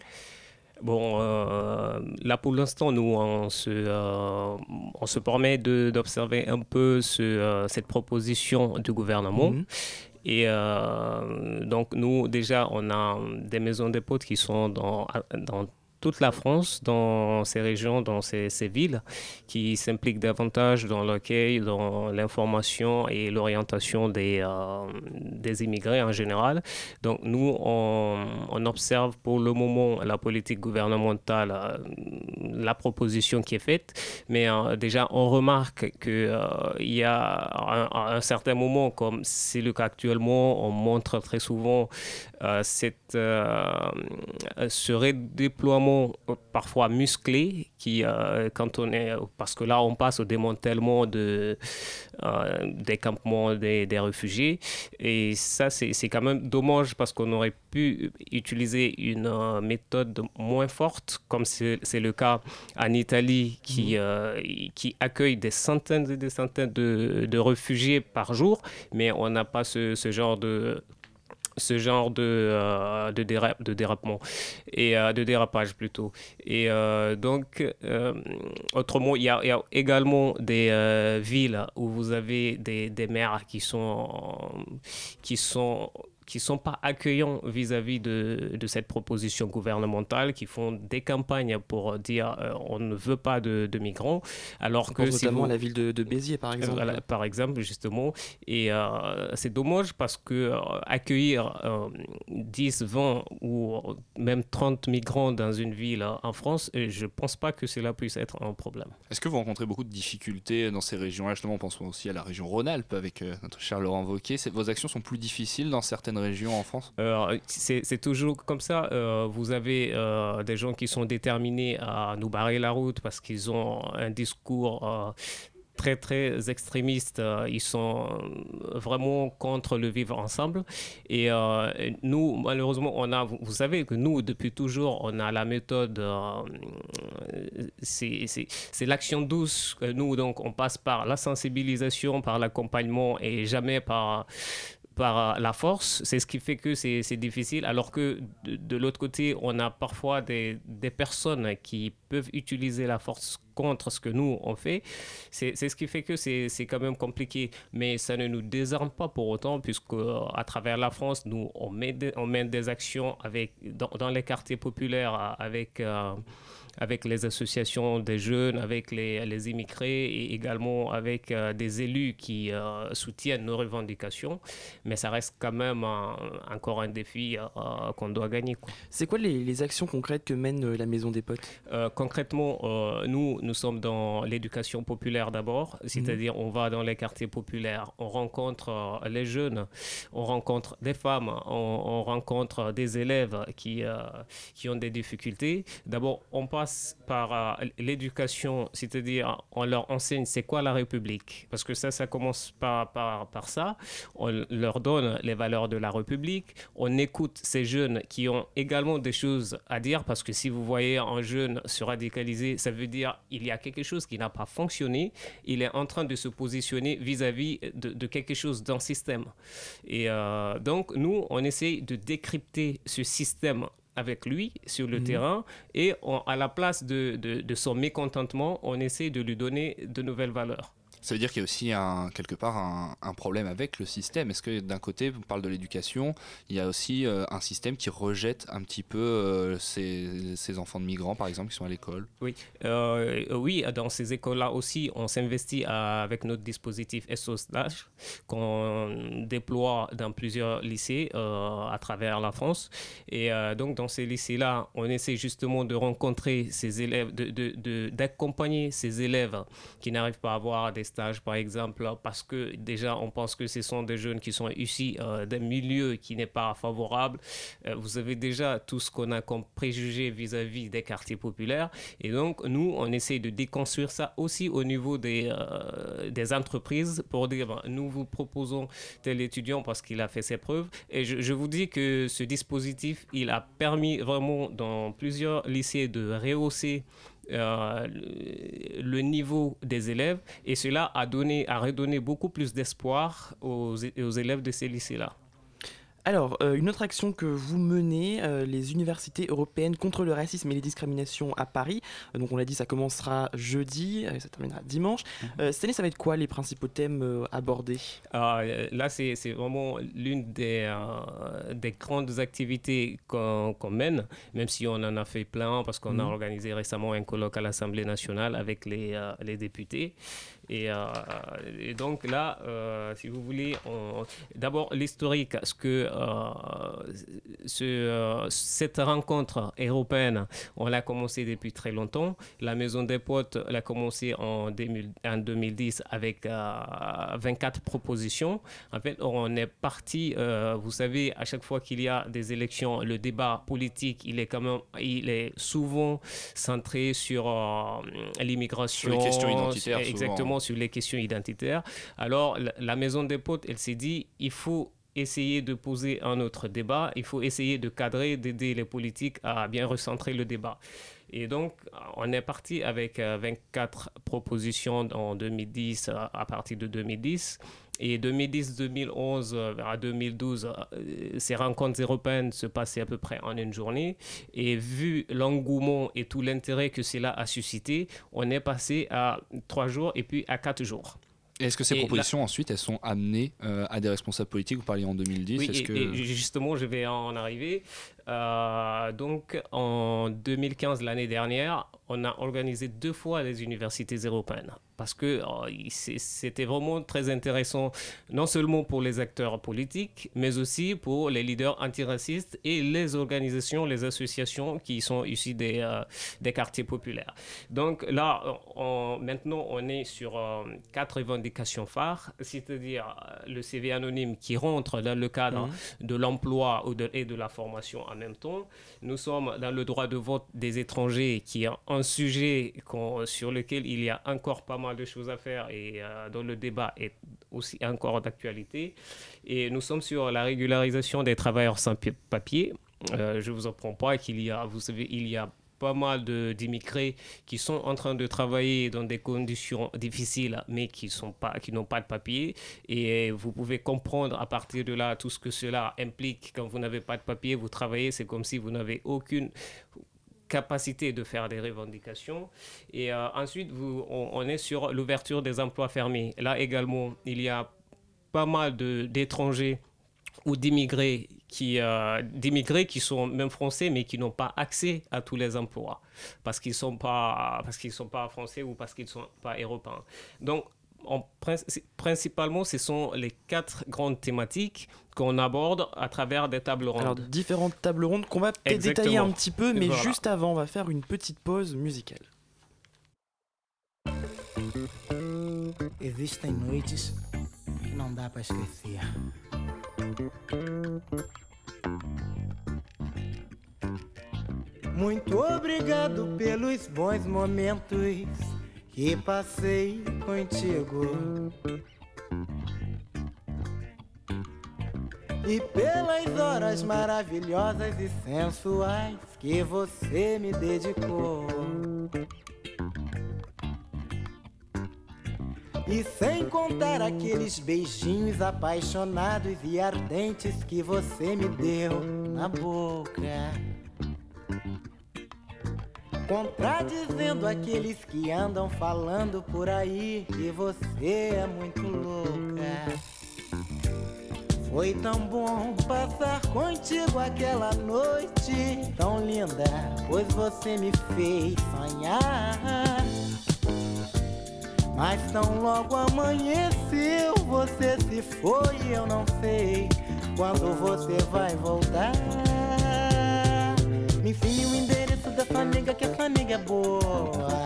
Bon, euh, là pour l'instant, nous, on se, euh, on se permet d'observer un peu ce, euh, cette proposition du gouvernement. Mmh. Et donc, nous, déjà, on a des maisons de potes qui sont dans, dans toute la France, dans ces régions, dans ces, villes, qui s'impliquent davantage dans l'accueil, dans l'information et l'orientation des, euh, des immigrés en général. Donc nous, on, observe pour le moment la politique gouvernementale, euh, la proposition qui est faite, mais euh, déjà on remarque qu'il y a un, certain moment, comme c'est le cas actuellement, on montre très souvent cette, ce redéploiement parfois musclé qui euh, quand on est parce que là on passe au démantèlement de euh, des campements des, des, réfugiés et ça c'est quand même dommage parce qu'on aurait pu utiliser une euh, méthode moins forte comme c'est le cas en Italie qui mmh. qui accueille des centaines et des centaines de, de réfugiés par jour mais on n'a pas ce, ce genre de ce genre de, euh, de, déra de dérapement et euh, de dérapage plutôt. Et euh, donc autrement il y, a également des villes où vous avez des, des maires qui sont qui sont qui ne sont pas accueillants vis-à-vis -vis de, de, cette proposition gouvernementale, qui font des campagnes pour dire euh, on ne veut pas de, de migrants, alors que si notamment vous... la ville de, de, Béziers par exemple. Euh, par exemple justement, et euh, c'est dommage parce que euh, accueillir 10, 20 ou même 30 migrants dans une ville en France, je ne pense pas que cela puisse être un problème. Est-ce que vous rencontrez beaucoup de difficultés dans ces régions-là? Justement, pensons aussi à la région Rhône-Alpes avec notre cher Laurent Wauquiez. Vos actions sont plus difficiles dans certaines régions en France? Euh, C'est toujours comme ça. Euh, vous avez euh, des gens qui sont déterminés à nous barrer la route parce qu'ils ont un discours très très extrémistes. Ils sont vraiment contre le vivre ensemble. Et nous, malheureusement, on a, vous savez que nous, depuis toujours, on a la méthode, c'est l'action douce. Nous, donc, on passe par la sensibilisation, par l'accompagnement et jamais par par la force, c'est ce qui fait que c'est difficile, alors que de, l'autre côté, on a parfois des, des, personnes qui peuvent utiliser la force contre ce que nous, on fait. C'est ce qui fait que c'est quand même compliqué, mais ça ne nous désarme pas pour autant, puisque à travers la France, nous, on, met on mène des actions avec, dans, dans les quartiers populaires avec... Euh, avec les associations des jeunes, avec les, les immigrés et également avec euh, des élus qui euh, soutiennent nos revendications. Mais ça reste quand même encore un défi euh, qu'on doit gagner. C'est quoi les, les, actions concrètes que mène la Maison des Potes? Concrètement, nous, nous sommes dans l'éducation populaire d'abord, c'est-à-dire on va dans les quartiers populaires, on rencontre les jeunes, on rencontre des femmes, on, on rencontre des élèves qui, qui ont des difficultés. D'abord, on par euh, l'éducation, c'est-à-dire on leur enseigne c'est quoi la République, parce que ça, ça commence par, par, ça. On leur donne les valeurs de la République. On écoute ces jeunes qui ont également des choses à dire, parce que si vous voyez un jeune se radicaliser, ça veut dire il y a quelque chose qui n'a pas fonctionné. Il est en train de se positionner vis-à-vis de, de, quelque chose d'un système. Et euh, donc, nous, on essaye de décrypter ce système avec lui sur le mhm. terrain et à la place de, de, son mécontentement, on essaie de lui donner de nouvelles valeurs. Ça veut dire qu'il y a aussi quelque part un, problème avec le système. Est-ce que d'un côté, on parle de l'éducation, il y a aussi euh, un système qui rejette un petit peu euh, ces, enfants de migrants, par exemple, qui sont à l'école? Oui, euh, oui dans ces écoles-là aussi, on s'investit avec notre dispositif SOS qu'on déploie dans plusieurs lycées à travers la France. Et donc, dans ces lycées-là, on essaie justement de rencontrer ces élèves, d'accompagner de, de, ces élèves qui n'arrivent pas à avoir des stages, par exemple, parce que déjà, on pense que ce sont des jeunes qui sont issus euh, d'un milieu qui n'est pas favorable. Euh, vous avez déjà tout ce qu'on a comme préjugé vis-à-vis des quartiers populaires. Et donc, nous, on essaie de déconstruire ça aussi au niveau des, euh, des entreprises pour dire, ben, nous vous proposons tel étudiant parce qu'il a fait ses preuves. Et je vous dis que ce dispositif, il a permis vraiment dans plusieurs lycées de rehausser euh, le niveau des élèves et cela a, donné, a redonné beaucoup plus d'espoir aux, aux élèves de ces lycées-là. Alors, euh, une autre action que vous menez, euh, les universités européennes contre le racisme et les discriminations à Paris. Euh, donc, on l'a dit, ça commencera jeudi, ça terminera dimanche. Mhm. cette année, ça va être quoi les principaux thèmes abordés? Ah, Là, c'est vraiment l'une des, des grandes activités qu'on mène, même si on en a fait plein, parce qu'on a mhm. organisé récemment un colloque à l'Assemblée nationale avec les, les députés. Euh, et, donc là, euh, si vous voulez, d'abord l'historique, ce que euh, ce, cette rencontre européenne, on l'a commencé depuis très longtemps. La Maison des Potes l'a commencé en, 2010 avec 24 propositions. En fait, on est parti, vous savez, à chaque fois qu'il y a des élections, le débat politique, il est quand même, il est souvent centré sur l'immigration. Les questions identitaires. Exactement sur les questions identitaires. Alors, la, Maison des Potes, elle s'est dit, il faut essayer de poser un autre débat, il faut essayer de cadrer, d'aider les politiques à bien recentrer le débat. Et donc, on est parti avec 24 euh, propositions en 2010, euh, à partir de 2010. Et 2010-2011 euh, à 2012, ces rencontres européennes se passaient à peu près en une journée. Et vu l'engouement et tout l'intérêt que cela a suscité, on est passé à trois jours et puis à quatre jours. Est-ce que ces propositions, ensuite, elles sont amenées à des responsables politiques? Vous parliez en 2010. Oui, et, que... et justement, je vais en arriver. Euh, donc en 2015, l'année dernière, on a organisé deux fois les universités européennes parce que euh, c'était vraiment très intéressant, non seulement pour les acteurs politiques, mais aussi pour les leaders antiracistes et les organisations, les associations qui sont issues des, euh, des quartiers populaires. Donc là, maintenant, on est sur quatre revendications phares, c'est-à-dire le CV anonyme qui rentre dans le cadre mmh. de l'emploi et de la formation en même temps. Nous sommes dans le droit de vote des étrangers, qui est un sujet sur lequel il y a encore pas mal de choses à faire et dont le débat est aussi encore d'actualité. Et nous sommes sur la régularisation des travailleurs sans papier. je ne vous apprends pas qu'il y a, vous savez, il y a pas mal d'immigrés qui sont en train de travailler dans des conditions difficiles, mais qui sont pas, n'ont pas de papier. Et vous pouvez comprendre à partir de là tout ce que cela implique. Quand vous n'avez pas de papier, vous travaillez, c'est comme si vous n'avez aucune capacité de faire des revendications. Et euh, ensuite, vous, on, est sur l'ouverture des emplois fermés. Là également, il y a pas mal d'étrangers ou d'immigrés qui, euh, d'immigrés qui sont même français mais qui n'ont pas accès à tous les emplois parce qu'ils sont pas parce qu'ils sont pas français ou parce qu'ils sont pas européens. Donc en, principalement, ce sont les quatre grandes thématiques qu'on aborde à travers des tables rondes. Alors, différentes tables rondes qu'on va peut-être détailler un petit peu, mais juste avant, on va faire une petite pause musicale. Muito obrigado pelos bons momentos que passei contigo. E pelas horas maravilhosas e sensuais que você me dedicou. E sem contar aqueles beijinhos apaixonados e ardentes que você me deu na boca. Contradizendo aqueles que andam falando por aí que você é muito louca. Foi tão bom passar contigo aquela noite tão linda, pois você me fez sonhar. Mas tão logo amanheceu, você se foi, eu não sei quando você vai voltar. Me ensine o endereço dessa nega, que essa nega é boa.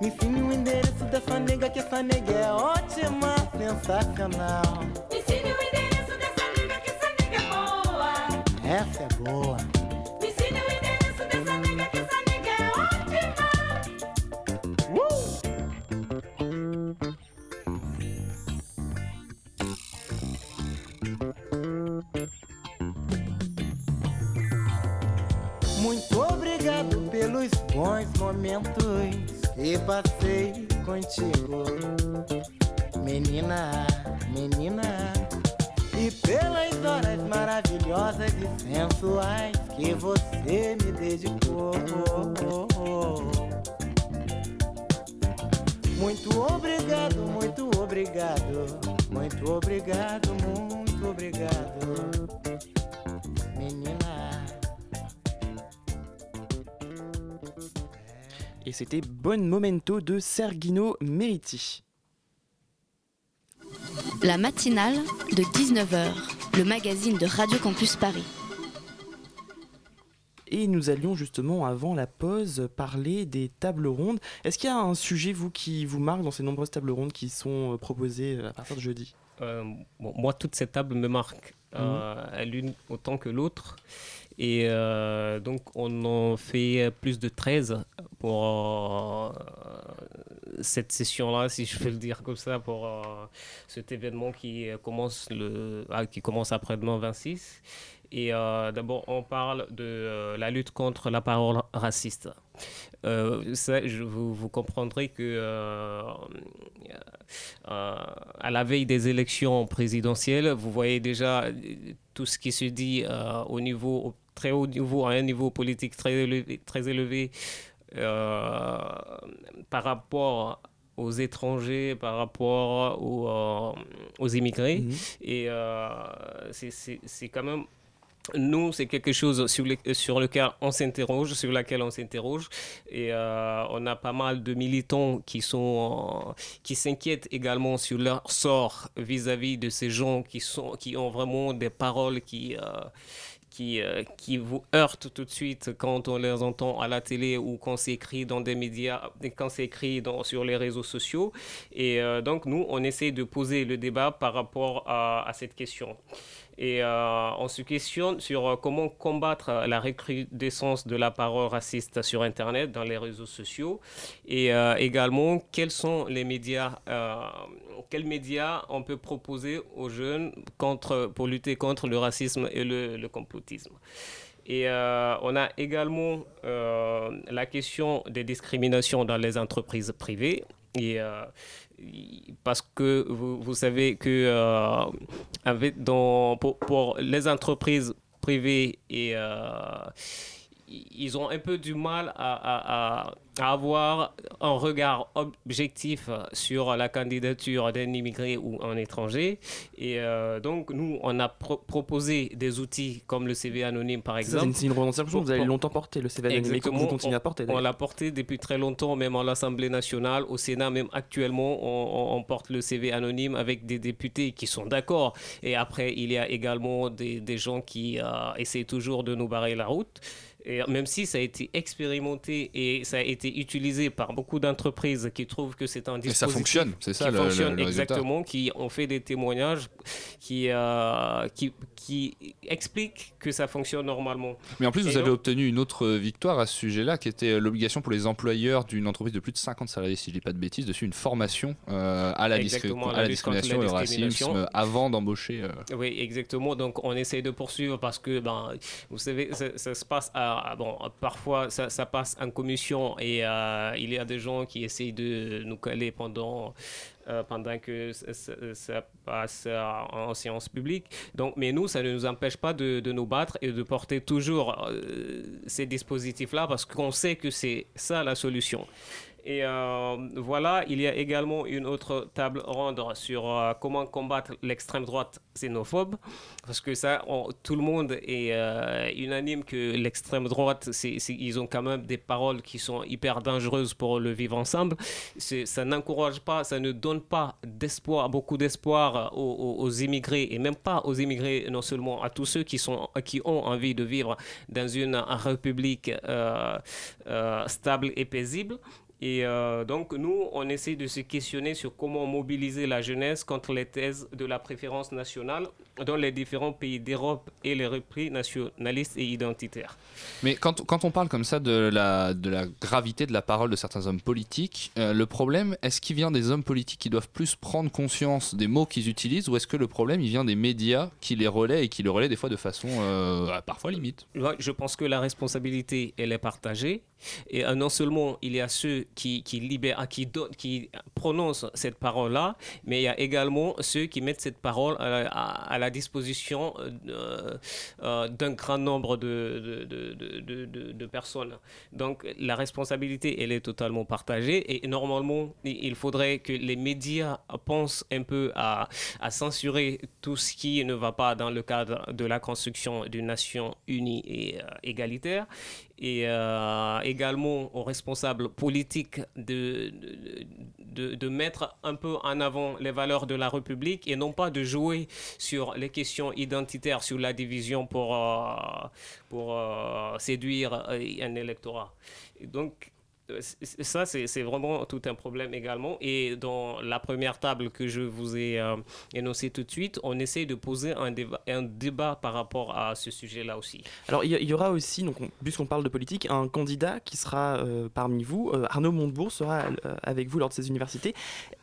Me ensine o endereço dessa nega, que essa nega é ótima, sensacional. Me ensine o endereço dessa nega, que essa nega é boa. Essa é boa. Que passei contigo, menina, menina, e pelas horas maravilhosas e sensuais que você me dedicou. Muito obrigado, muito obrigado, muito obrigado, muito obrigado, et c'était Bon Momento de Sergino Meriti. La matinale de 19h, le magazine de Radio Campus Paris. Et nous allions justement avant la pause parler des tables rondes. Est-ce qu'il y a un sujet, vous, qui vous marque dans ces nombreuses tables rondes qui sont euh, proposées euh, à partir de jeudi? Euh, Moi, toutes ces tables me marquent, mmh. l'une autant que l'autre. Et euh, donc, on en fait plus de 13 pour euh, cette session-là, si je peux le dire comme ça, pour euh, cet événement qui commence, le, ah, qui commence après-demain 26. Et d'abord, on parle de la lutte contre la parole raciste. ça, vous, vous, comprendrez que à la veille des élections présidentielles, vous voyez déjà tout ce qui se dit au niveau très haut niveau, à un niveau politique très élevé, très élevé euh, par rapport aux étrangers, par rapport aux, euh, aux immigrés. Mhm. Et euh, c'est quand même nous, c'est quelque chose sur, sur, lequel on s'interroge, sur laquelle on s'interroge. Et on a pas mal de militants qui sont, qui s'inquiètent également sur leur sort vis-à-vis de ces gens qui sont, qui ont vraiment des paroles qui, qui, euh, qui vous heurtent tout de suite quand on les entend à la télé ou quand c'est écrit dans des médias, quand c'est écrit sur les réseaux sociaux. Et euh, donc, nous, on essaie de poser le débat par rapport à cette question. Et euh, on se questionne sur euh, comment combattre euh, la recrudescence de la parole raciste sur Internet, dans les réseaux sociaux, et également quels sont les médias, quels médias on peut proposer aux jeunes contre, pour lutter contre le racisme et le, le complotisme. Et on a également la question des discriminations dans les entreprises privées. Et, parce que vous, savez que euh, pour, les entreprises privées, et, euh, ils ont un peu du mal à, à- à- avoir un regard objectif sur la candidature d'un immigré ou un étranger. Et euh, donc, nous, on a pro- proposé des outils comme le CV anonyme, par exemple. C'est une, que vous avez longtemps porté, le CV anonyme, Exactement. vous continuez à porter. On l'a porté depuis très longtemps, même à l'Assemblée nationale, au Sénat, même actuellement, on, on- on porte le CV anonyme avec des députés qui sont d'accord. Et après, il y a également des, des gens qui euh, essaient toujours de nous barrer la route. Et même si ça a été expérimenté et ça a été utilisé par beaucoup d'entreprises qui trouvent que c'est un Et ça dispositif fonctionne, c'est ça qui le- le- fonctionne le résultat. exactement, qui ont fait des témoignages qui, euh, qui, qui expliquent que ça fonctionne normalement. Mais en plus, Et vous avez obtenu une autre victoire à ce sujet-là, qui était euh, l'obligation pour les employeurs d'une entreprise de plus de 50 salariés, si je dis pas de bêtises, dessus une formation euh, à, la à à la la lutte contre discrimination et la au racisme avant d'embaucher. euh. Oui, exactement. Donc, on essaie de poursuivre parce que, ben, vous savez, ça, ça se passe à, à- bon, parfois ça, passe en commission et euh, il y a des gens qui essayent de nous caler pendant, euh, pendant que ça, ça- passe euh, en séance publique. Donc, mais nous, ça ne nous empêche pas de, de nous battre et de porter toujours euh, ces dispositifs-là parce qu'on sait que c'est ça la solution. Et euh, voilà, il y a également une autre table ronde sur euh, comment combattre l'extrême droite xénophobe, parce que ça, tout le monde est euh, unanime que l'extrême droite, c'est, ils ont quand même des paroles qui sont hyper dangereuses pour le vivre ensemble. Ça n'encourage pas, ça ne donne pas d'espoir, beaucoup d'espoir aux, aux- aux immigrés, et même pas aux immigrés, non seulement à tous ceux qui, sont, qui ont envie de vivre dans une république stable et paisible. Et euh, donc, nous, on essaie de se questionner sur comment mobiliser la jeunesse contre les thèses de la préférence nationale dans les différents pays d'Europe et les repris nationalistes et identitaires. Mais quand, quand on parle comme ça de la, de la gravité de la parole de certains hommes politiques, euh, le problème, est-ce qu'il vient des hommes politiques qui doivent plus prendre conscience des mots qu'ils utilisent ou est-ce que le problème, il vient des médias qui les relaient et qui les relaient des fois de façon euh, parfois limite? Je pense que la responsabilité, elle est partagée. Et euh, non seulement il y a ceux qui, qui libèrent, qui, donnent- qui prononcent cette parole-là, mais il y a également ceux qui mettent cette parole à, à- à disposition euh, euh, d'un grand nombre de, personnes. Donc la responsabilité, elle est totalement partagée. Et normalement, il faudrait que les médias pensent un peu à, censurer tout ce qui ne va pas dans le cadre de la construction d'une nation unie et euh, égalitaire et euh, également aux responsables politiques de, de, de- mettre un peu en avant les valeurs de la République et non pas de jouer sur les questions identitaires, sur la division pour, euh, pour euh, séduire un électorat. Donc, ça, c'est vraiment tout un problème également. Et dans la première table que je vous ai euh, énoncée tout de suite, on essaie de poser un débat, un débat par rapport à ce sujet-là aussi. Alors, il y, aura aussi, donc, puisqu'on parle de politique, un candidat qui sera euh, parmi vous. Euh, Arnaud Montebourg sera avec vous lors de ces universités,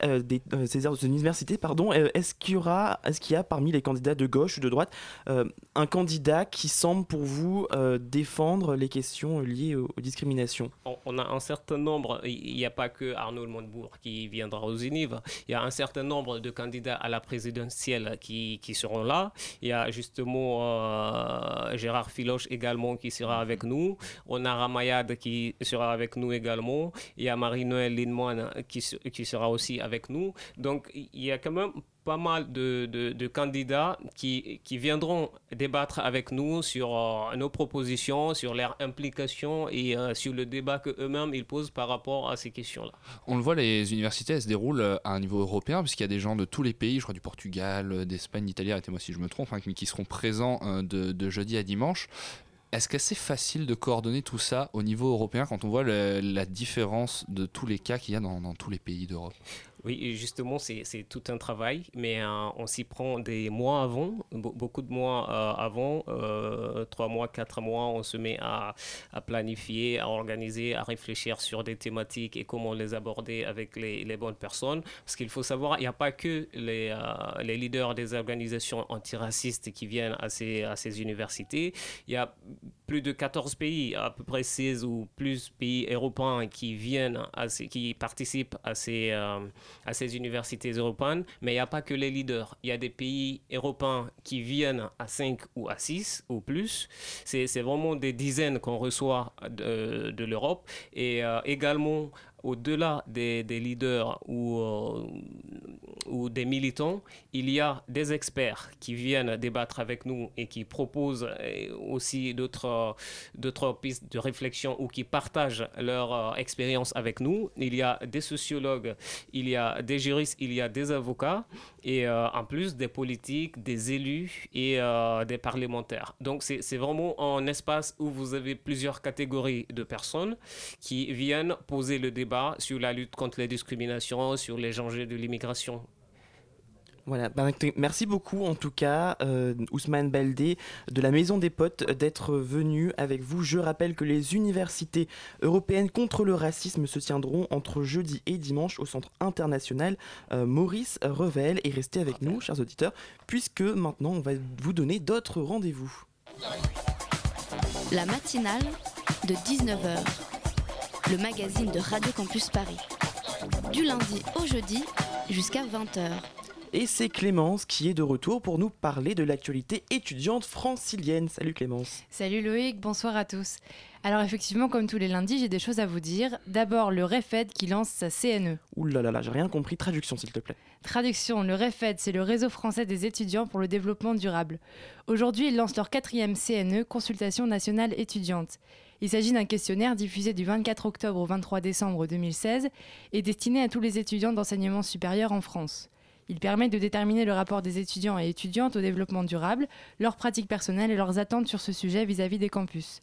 des, ces universités, pardon. Est-ce qu'il y aura, est-ce qu'il y a parmi les candidats de gauche ou de droite un candidat qui semble pour vous défendre les questions liées aux, aux discriminations? On, on a un certain nombre, il n'y a pas que Arnaud Montebourg qui viendra aux Unives, il y a un certain nombre de candidats à la présidentielle qui, qui seront là. Il y a justement euh, Gérard Filoche également qui sera avec nous. On a Ramayad qui sera avec nous également. Il y a Marie-Noël Lindemann qui, qui sera aussi avec nous. Donc il y a quand même pas mal de, candidats qui, viendront débattre avec nous sur euh, nos propositions, sur leur implication et euh, sur le débat qu'eux-mêmes ils posent par rapport à ces questions-là. On le voit, les universités, elles se déroulent euh, à un niveau européen, puisqu'il y a des gens de tous les pays, je crois du Portugal, d'Espagne, d'Italie, arrêtez-moi si je me trompe, hein, qui seront présents de, jeudi à dimanche. Est-ce que c'est facile de coordonner tout ça au niveau européen quand on voit la différence de tous les cas qu'il y a dans tous les pays d'Europe? Oui, justement, c'est tout un travail, mais euh, on s'y prend des mois avant, be- beaucoup de mois euh, avant, euh, trois mois, quatre mois, on se met à, à planifier, à organiser, à réfléchir sur des thématiques et comment les aborder avec les, les bonnes personnes. Parce qu'il faut savoir, il n'y a pas que les, les leaders des organisations antiracistes qui viennent à ces, à ces universités. Il y a plus de 14 pays, à peu près 16 ou plus pays européens qui viennent, à ces- qui participent à ces, à ces universités européennes. Mais il n'y a pas que les leaders. Il y a des pays européens qui viennent à 5 ou à 6 ou plus. C'est vraiment des dizaines qu'on reçoit de, de l'Europe. Et euh, également, au-delà des, leaders ou, euh, ou des militants, il y a des experts qui viennent débattre avec nous et qui proposent euh, aussi d'autres d'autres pistes de réflexion ou qui partagent leur euh, expérience avec nous. Il y a des sociologues, il y a des juristes, il y a des avocats et euh, en plus des politiques, des élus et euh, des parlementaires. Donc c'est vraiment un espace où vous avez plusieurs catégories de personnes qui viennent poser le débat sur la lutte contre les discriminations, sur les enjeux de l'immigration. Voilà, ben, merci beaucoup en tout cas, euh, Ousmane Baldé de la Maison des Potes, d'être venu avec vous. Je rappelle que les universités européennes contre le racisme se tiendront entre jeudi et dimanche au Centre international euh, Maurice Revel. Et restez avec nous, chers auditeurs, puisque maintenant on va vous donner d'autres rendez-vous. La matinale de 19h, le magazine de Radio Campus Paris. Du lundi au jeudi jusqu'à 20h. Et c'est Clémence qui est de retour pour nous parler de l'actualité étudiante francilienne. Salut Clémence. Salut Loïc, bonsoir à tous. Alors effectivement, comme tous les lundis, j'ai des choses à vous dire. D'abord, le REFED qui lance sa CNE. Ouh là là là, j'ai rien compris. Traduction s'il te plaît. Traduction, le REFED, c'est le réseau français des étudiants pour le développement durable. Aujourd'hui, ils lancent leur quatrième CNE, Consultation nationale étudiante. Il s'agit d'un questionnaire diffusé du 24 octobre au 23 décembre 2016 et destiné à tous les étudiants d'enseignement supérieur en France. Il permet de déterminer le rapport des étudiants et étudiantes au développement durable, leurs pratiques personnelles et leurs attentes sur ce sujet vis-à-vis des campus.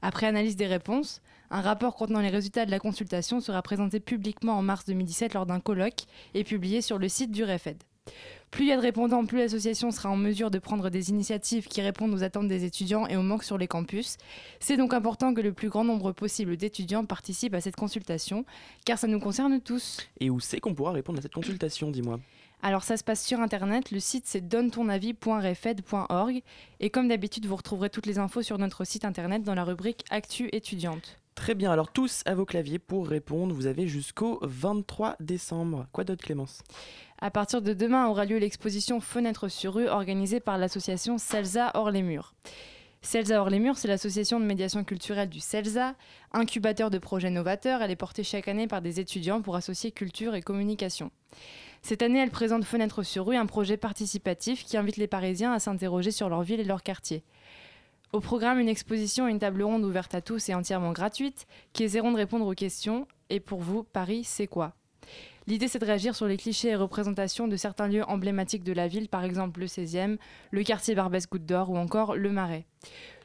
Après analyse des réponses, un rapport contenant les résultats de la consultation sera présenté publiquement en mars 2017 lors d'un colloque et publié sur le site du REFED. Plus il y a de répondants, plus l'association sera en mesure de prendre des initiatives qui répondent aux attentes des étudiants et au manque sur les campus. C'est donc important que le plus grand nombre possible d'étudiants participent à cette consultation, car ça nous concerne tous. Et où c'est qu'on pourra répondre à cette consultation, dis-moi? Alors ça se passe sur internet, le site c'est donnetonAvis.refed.org et comme d'habitude vous retrouverez toutes les infos sur notre site internet dans la rubrique Actu étudiante. Très bien, alors tous à vos claviers pour répondre. Vous avez jusqu'au 23 décembre. Quoi d'autre Clémence? À partir de demain aura lieu l'exposition Fenêtre sur rue organisée par l'association Celsa hors les murs. Celsa hors les murs, c'est l'association de médiation culturelle du Celsa, incubateur de projets novateurs. Elle est portée chaque année par des étudiants pour associer culture et communication. Cette année, elle présente Fenêtre sur rue, un projet participatif qui invite les Parisiens à s'interroger sur leur ville et leur quartier. Au programme, une exposition et une table ronde ouverte à tous et entièrement gratuite qui essaieront de répondre aux questions. Et pour vous, Paris, c'est quoi? L'idée, c'est de réagir sur les clichés et représentations de certains lieux emblématiques de la ville, par exemple le 16e, le quartier Barbès-Goutte d'Or ou encore le Marais.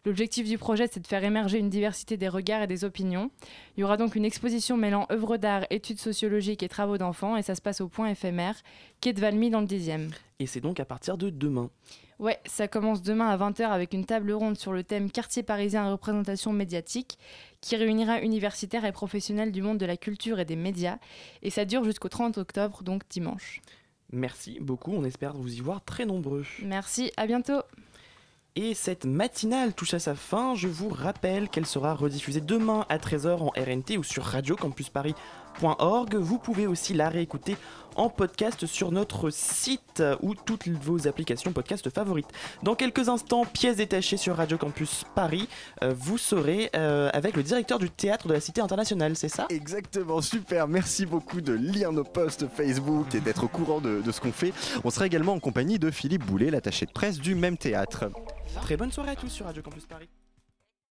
L'objectif du projet, c'est de faire émerger une diversité des regards et des opinions. Il y aura donc une exposition mêlant œuvres d'art, études sociologiques et travaux d'enfants, et ça se passe au point éphémère, quai de Valmy dans le 10e. Et c'est donc à partir de demain. Ouais, ça commence demain à 20h avec une table ronde sur le thème Quartier parisien et représentation médiatique qui réunira universitaires et professionnels du monde de la culture et des médias. Et ça dure jusqu'au 30 octobre, donc dimanche. Merci beaucoup, on espère vous y voir très nombreux. Merci, à bientôt. Et cette matinale touche à sa fin. Je vous rappelle qu'elle sera rediffusée demain à 13h en RNT ou sur radiocampusparis.org. Vous pouvez aussi la réécouter en podcast sur notre site ou toutes vos applications podcast favorites. Dans quelques instants, pièce détachée sur Radio Campus Paris, euh, vous serez euh, avec le directeur du théâtre de la Cité internationale, c'est ça? Exactement, super. Merci beaucoup de lire nos posts Facebook et d'être au courant de, de ce qu'on fait. On sera également en compagnie de Philippe Boulet, l'attaché de presse du même théâtre. Très bonne soirée à tous sur Radio Campus Paris.